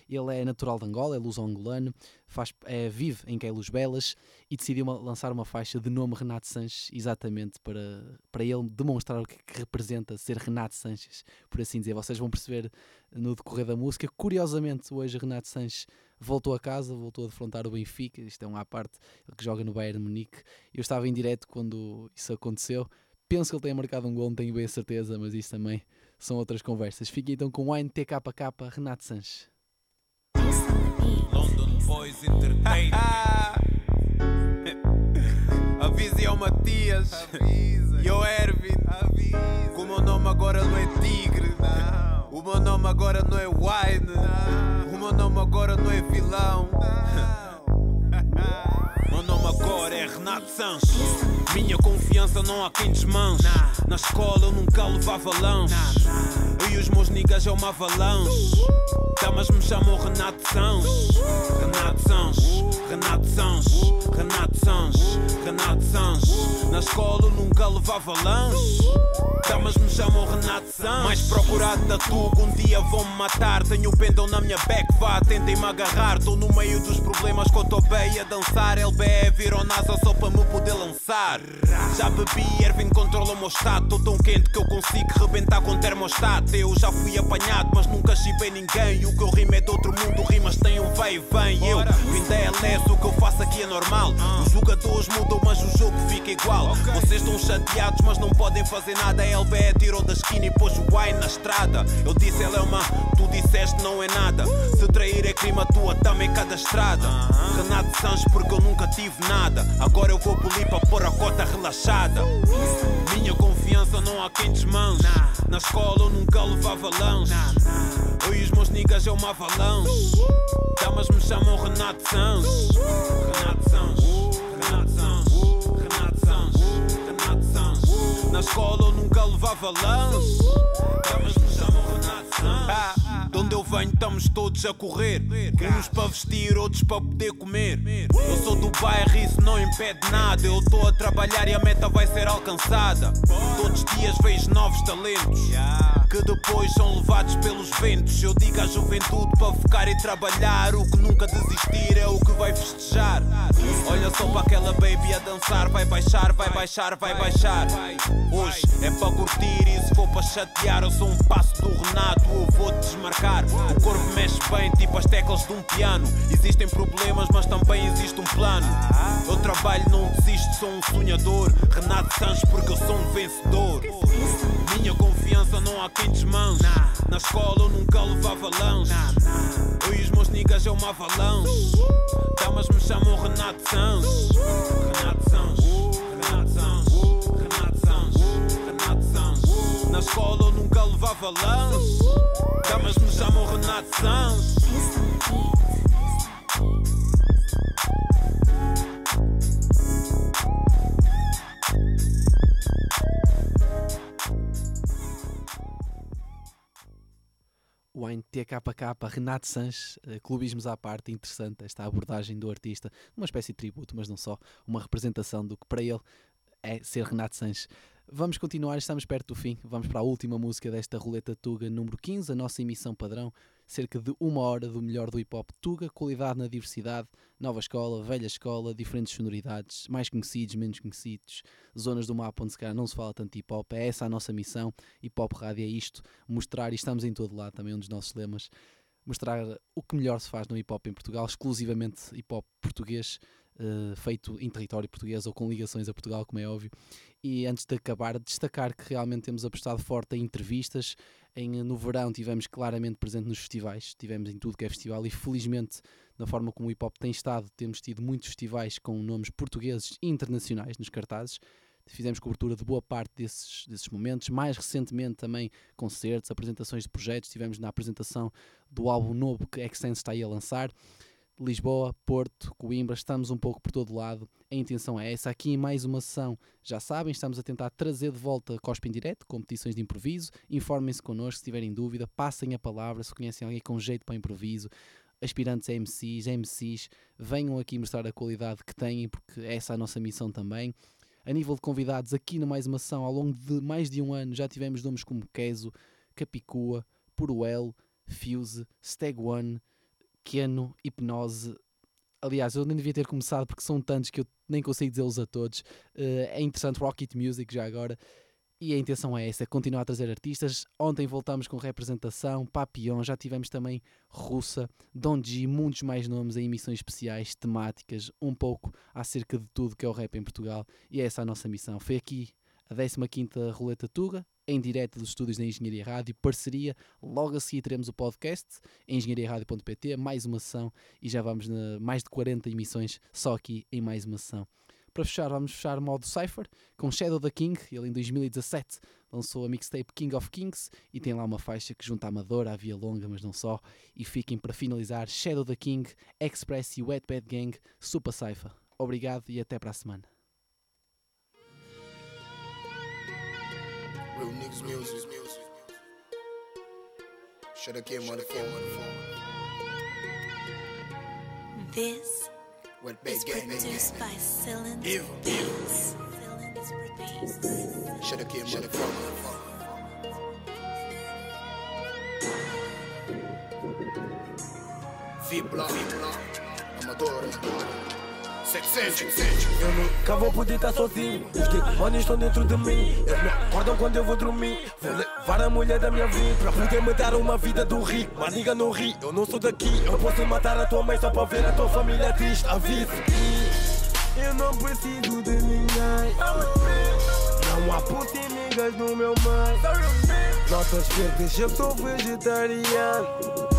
Ele é natural de Angola, é luso-angolano, faz, é, vive em Queilos Belas e decidiu uma, lançar uma faixa de nome Renato Sanches, exatamente para, para ele demonstrar o que, que representa ser Renato Sanches, por assim dizer. Vocês vão perceber no decorrer da música. Curiosamente, hoje Renato Sanches voltou a casa, voltou a defrontar o Benfica, isto é um à parte, ele que joga no Bayern de Munique. Eu estava em direto quando isso aconteceu. Penso que ele tenha marcado um gol, não tenho bem a certeza, mas isso também são outras conversas. Fiquem então com o NTKK Renato Sanches. London Boys Entertainment. [LAUGHS] Avise ao Matias e ao Ervin. Avisa. o meu nome agora não é Tigre. Não. O meu nome agora não é Wine. Não. Meu nome agora não é vilão. [LAUGHS] Meu nome agora é Renato Sanches. Minha confiança não há quem desmanche. Na escola eu nunca levava lanche. E os meus niggas é uma avalanche. Damas me chamam Renato Sanches. Renato Sanches, Renato Sanches, Renato Sanches. Renato Sanches. Na escola eu nunca levava lanche. Damas me chamam Renato Sanches. Mais procurado da Tuga, um dia vão-me matar. Tenho o pendão na minha back, vá, tentem-me agarrar. Tô no meio dos problemas que eu tô bem a dançar. LBE virou NASA só para me poder lançar. Já bebi, Ervin controla o meu estado. Tô tão quente que eu consigo rebentar com termostato. Eu já fui apanhado, mas nunca chipei ninguém. O que eu rimo é de outro mundo, rimas têm um vai e vem. Eu vim da LS, o que eu faço aqui é normal. Os jogadores mudam, mas o jogo fica igual. Vocês estão chateados, mas não podem fazer nada. A LBE tirou da esquina e pôs o Y na estrada. Eu disse, ela é uma, tu disseste, não é nada. Se trair é crime, a tua também é cada estrada. Renato Sanches, porque eu nunca tive nada. Agora eu vou polir para pôr a cota relaxada. Minha confiança não há quem desmanche. Na escola eu nunca levava lanche. Eu e os meus niggas é uma avalanche. Damas me chamam Renato Sanches. Renato Sanches. Renato Sanches. Renato Sanches. Renato Sanches. Na escola eu nunca levava lanche. Damas me chamam Renato Sanches. De onde eu venho estamos todos a correr. Uns para vestir, outros para poder comer. Eu sou do bairro isso não impede nada. Eu estou a trabalhar e a meta vai ser alcançada. Todos os dias vejo novos talentos que depois são levados pelos ventos. Eu digo à juventude para ficar e trabalhar. O que nunca desistir é o que vai festejar. Olha só para aquela baby a dançar. Vai baixar, vai baixar, vai baixar. Hoje é para curtir e se for para chatear, eu sou um passo do Renato. Eu vou te O corpo mexe bem, tipo as teclas de um piano. Existem problemas, mas também existe um plano. Eu trabalho, não desisto, sou um sonhador. Renato Sanches, porque eu sou um vencedor. Minha confiança não há quem desmanche. Na escola eu nunca levava lanche. Eu e os meus niggas é uma avalanche. Damas me chamam Renato Sanches. Renato Sanches. Renato Sanches. Na escola eu nunca levava lanche. Damas me chamam Renato Sanches. Wine TKK, Renato Sanches, eh, clubismos à parte, interessante esta abordagem do artista, uma espécie de tributo, mas não só, uma representação do que para ele é ser Renato Sanches. Vamos continuar, estamos perto do fim, vamos para a última música desta Roleta Tuga número 15, a nossa emissão padrão, cerca de uma hora do melhor do hip hop Tuga, qualidade na diversidade, nova escola, velha escola, diferentes sonoridades, mais conhecidos, menos conhecidos, zonas do mapa onde se calhar não se fala tanto hip hop, é essa a nossa missão, hip hop rádio é isto, mostrar, e estamos em todo lado também, um dos nossos lemas, mostrar o que melhor se faz no hip hop em Portugal, exclusivamente hip hop português, Uh, feito em território português ou com ligações a Portugal, como é óbvio. E antes de acabar, destacar que realmente temos apostado forte em entrevistas. Em, no verão tivemos claramente presente nos festivais, tivemos em tudo que é festival e felizmente, da forma como o hip hop tem estado, temos tido muitos festivais com nomes portugueses e internacionais nos cartazes. Fizemos cobertura de boa parte desses, desses momentos. Mais recentemente também concertos, apresentações de projetos. Tivemos na apresentação do álbum novo que Extense está aí a lançar. Lisboa, Porto, Coimbra, estamos um pouco por todo lado. A intenção é essa. Aqui em mais uma sessão, já sabem, estamos a tentar trazer de volta Cospe em Direto, competições de improviso. Informem-se connosco se tiverem dúvida, passem a palavra se conhecem alguém com jeito para improviso. Aspirantes a MCs, MCs, venham aqui mostrar a qualidade que têm, porque essa é a nossa missão também. A nível de convidados, aqui no Mais Uma Ação, ao longo de mais de um ano, já tivemos nomes como Queso, Capicua, Puruel, Fuse, Steg One, Keno, Hipnose. Aliás, eu nem devia ter começado porque são tantos que eu nem consigo dizê-los a todos. Uh, é interessante Rocket Music já agora. E a intenção é essa, é continuar a trazer artistas. Ontem voltamos com representação, Papillon, já tivemos também Russa, Don G, muitos mais nomes em emissões especiais, temáticas, um pouco acerca de tudo que é o rap em Portugal. E é essa a nossa missão. Foi aqui a 15ª Roleta Tuga, em direto dos estúdios da Engenharia Rádio, parceria. Logo a seguir teremos o podcast, engenhariaradio.pt, mais uma sessão e já vamos na mais de 40 emissões só aqui em mais uma sessão. Para fechar, vamos fechar modo Cypher com Shadow the King. Ele em 2017 lançou a mixtape King of Kings e tem lá uma faixa que junta a Amadora, a Via Longa, mas não só. E fiquem para finalizar Shadow the King, Express e Wet Bad Gang, Super Cypher. Obrigado e até para a semana. Blue niggas music. Shoulda came on the phone. This well, is produced by Silent Beats. Shoulda came on the phone. V-Block, Amadora. 700, 700. Eu nunca vou poder estar sozinho. Os demônios estão dentro de mim. Eles me acordam quando eu vou dormir. Vou levar a mulher da minha vida para poder me dar uma vida do rico. Mas diga não ri, eu não sou daqui. Eu posso matar a tua mãe só para ver a tua família triste. Avise que eu não preciso de ninguém. Não há putas inimigas no meu meio. Notas verdes, eu sou vegetariano.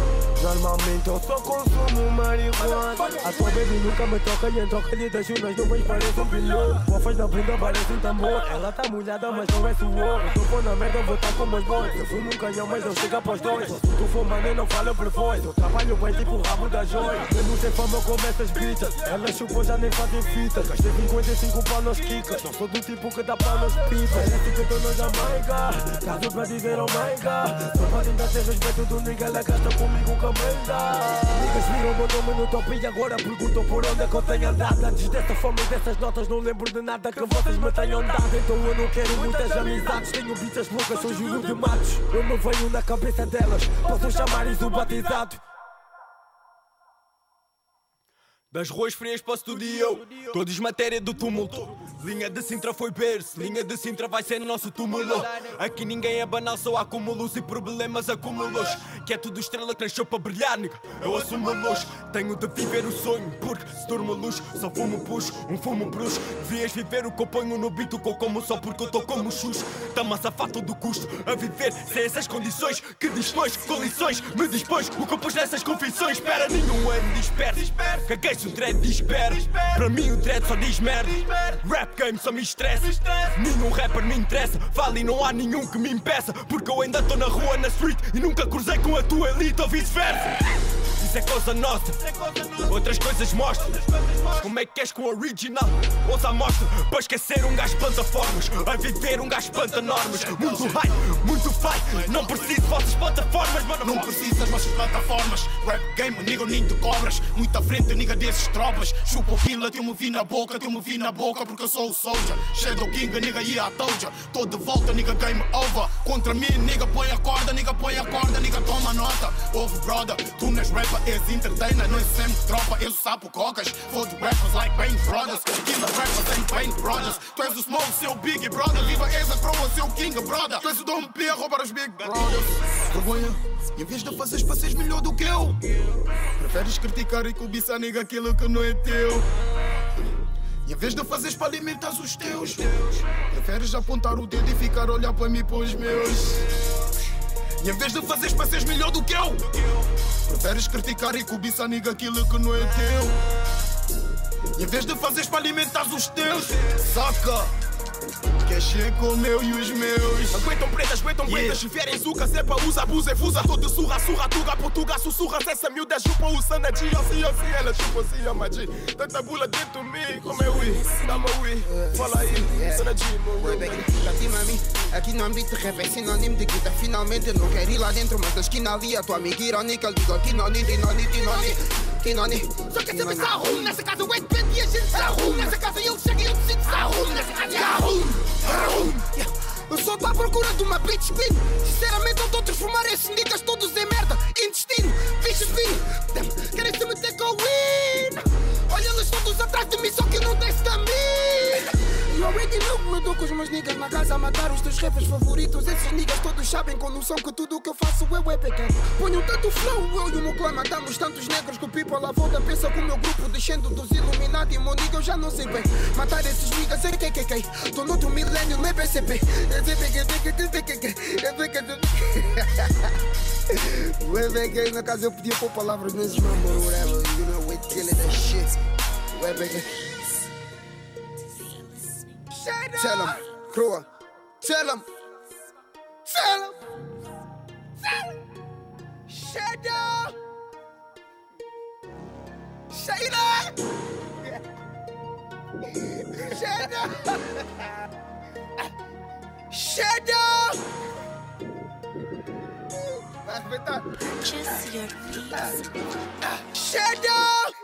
Normalmente eu só consumo marihuana. A tua baby nunca me toca e em troca lhe deixo nas nuvens parece um piloto Bofas na bunda parece um tambor. Ela tá molhada mas não é suor. Eu tô na merda, vou tá com meus boys. Eu fumo um canhão mas não chega pros dois. Se tu for mané não fala por voz. Eu trabalho bem tipo o rabo da joia. Eu não sei fama como essas bichas Elas chupam já nem fazem fitas Gastei 55 pau nas kicas Não sou do tipo que dá pau nas pipas. Parece que eu tô na Jamaica Caso pra dizer oh my god Só pra tentar ter respeito do nigga Ela gasta comigo merda Niggas viram meu nome no top e agora perguntam por onde é que eu tenho andado. Antes dessa fama e dessas notas não lembro de nada que vocês me tenham dado. Então eu não quero muitas amizades Tenho bichas loucas, sou juro de matos. Eu não venho na cabeça delas Posso chamar isso batizado Das ruas frias para o estúdio, todos matéria do tumulto. Linha de Sintra foi berço, linha de Sintra vai ser nosso túmulo. Aqui ninguém é banal, só acúmulos e problemas acúmulos. Que é tudo estrela que nasceu para brilhar, nigga. Eu assumo a luz, tenho de viver o sonho. Porque se durmo a luz, só fumo push, um fumo bruxo. Devias viver o que eu ponho no beat, o que eu como só porque eu tô como chus. Tamo a safar todo custo a viver sem essas condições. Que dispões, com lições, me dispões. O que eu pus nessas confissões, espera nenhum ano. Caguei se o dread dispera. Para mim o dread só diz merda. Rap game só me estressa. Nenhum rapper me interessa. Fala e não há nenhum que me impeça. Porque eu ainda tô na rua, na street e nunca cruzei com a tua elite ou vice-versa. Isso é coisa nossa, outras coisas mostram Como é que és com o original? Ouça a mostra Para esquecer um gajo plataformas A viver um gajo planta normas. Muito high, muito fight Não preciso vossas plataformas mano. Não preciso das vossas plataformas. Rap game, nigga, ninho de cobras. Muito à frente, nigga, desses tropas. Chupa o pila, eu me vi na boca Eu me vi na boca porque eu sou o soldier. Shadow King, nigga, e a toja. Tô de volta, nigga, game over. Contra mim, nigga, põe a corda Nigga, põe a corda, nigga, toma nota. Ouve, brother, tu não és rapper, és entertainer és sempre tropa, eu sapo cocas the rappers like Bang Brothers. Killer rappers and Bang Brothers. Tu és o Smoke, seu Big Brother. Viva és a croa, seu King Brother. Tu és o Dom P, roubar os Big Brothers. Vergonha, em vez de fazeres seres melhor do que eu. Preferes criticar e cobiçar, nigga, aquilo que não é teu. E em vez de fazeres para alimentar os teus, preferes apontar o dedo e ficar a olhar para mim e para os meus. E em vez de fazeres para seres melhor do que eu, preferes criticar e cobiçar, nigga, aquilo que não é teu. E em vez de fazeres para alimentar os teus, saca. Quer com o meu e os meus. Aguentam pretas, aguentam Yeah. pretas. Se vierem zuca, sepa, usa, abusa fusa Todo surra, surra, tuga, portuga, sussurra Essa miúda chupa o sana de Assim, assim, ela chupa assim, a magia Tanta bula dentro de mim Como é ui, dá-me ui. Fala aí, sana de Aqui, mami, aqui no âmbito rap é sinônimo de guita. Finalmente eu não quero ir lá dentro Mas na esquina ali a tua amiga irónica Eu digo aqui noni, tinoni, tinoni Só quer saber se há rumo nessa casa, eu é de e a gente se arrume Nessa casa ele chega e eu decido se há rumo Nessa casa há rumo, há rumo Eu tô à procura de uma bitch spin Sinceramente eu tô a transformar esses niggas todos em merda. Intestino, spin Damn, Querem se meter com o win. Olha eles todos atrás de mim Só que não desce da mim already know Eu dou com os meus niggas na casa a matar os teus rappers favoritos Esses niggas todos sabem com noção que tudo o que eu faço eu é pequeno Ponho tanto flow, eu e o meu clã matamos tantos negros Que o people à volta pensa que o meu grupo descendo dos Illuminati Meu nigga eu já não sei bem Matar esses niggas é KKK Tô noutro milênio, lê BCP Webek, na casa eu podia pôr palavras nesses whatever You know we're killing that shit Webek Tell him, crua Tell him Tell him Tell him Shadow. Shadow. Shadow. Tá. Purchase your beats. Shadow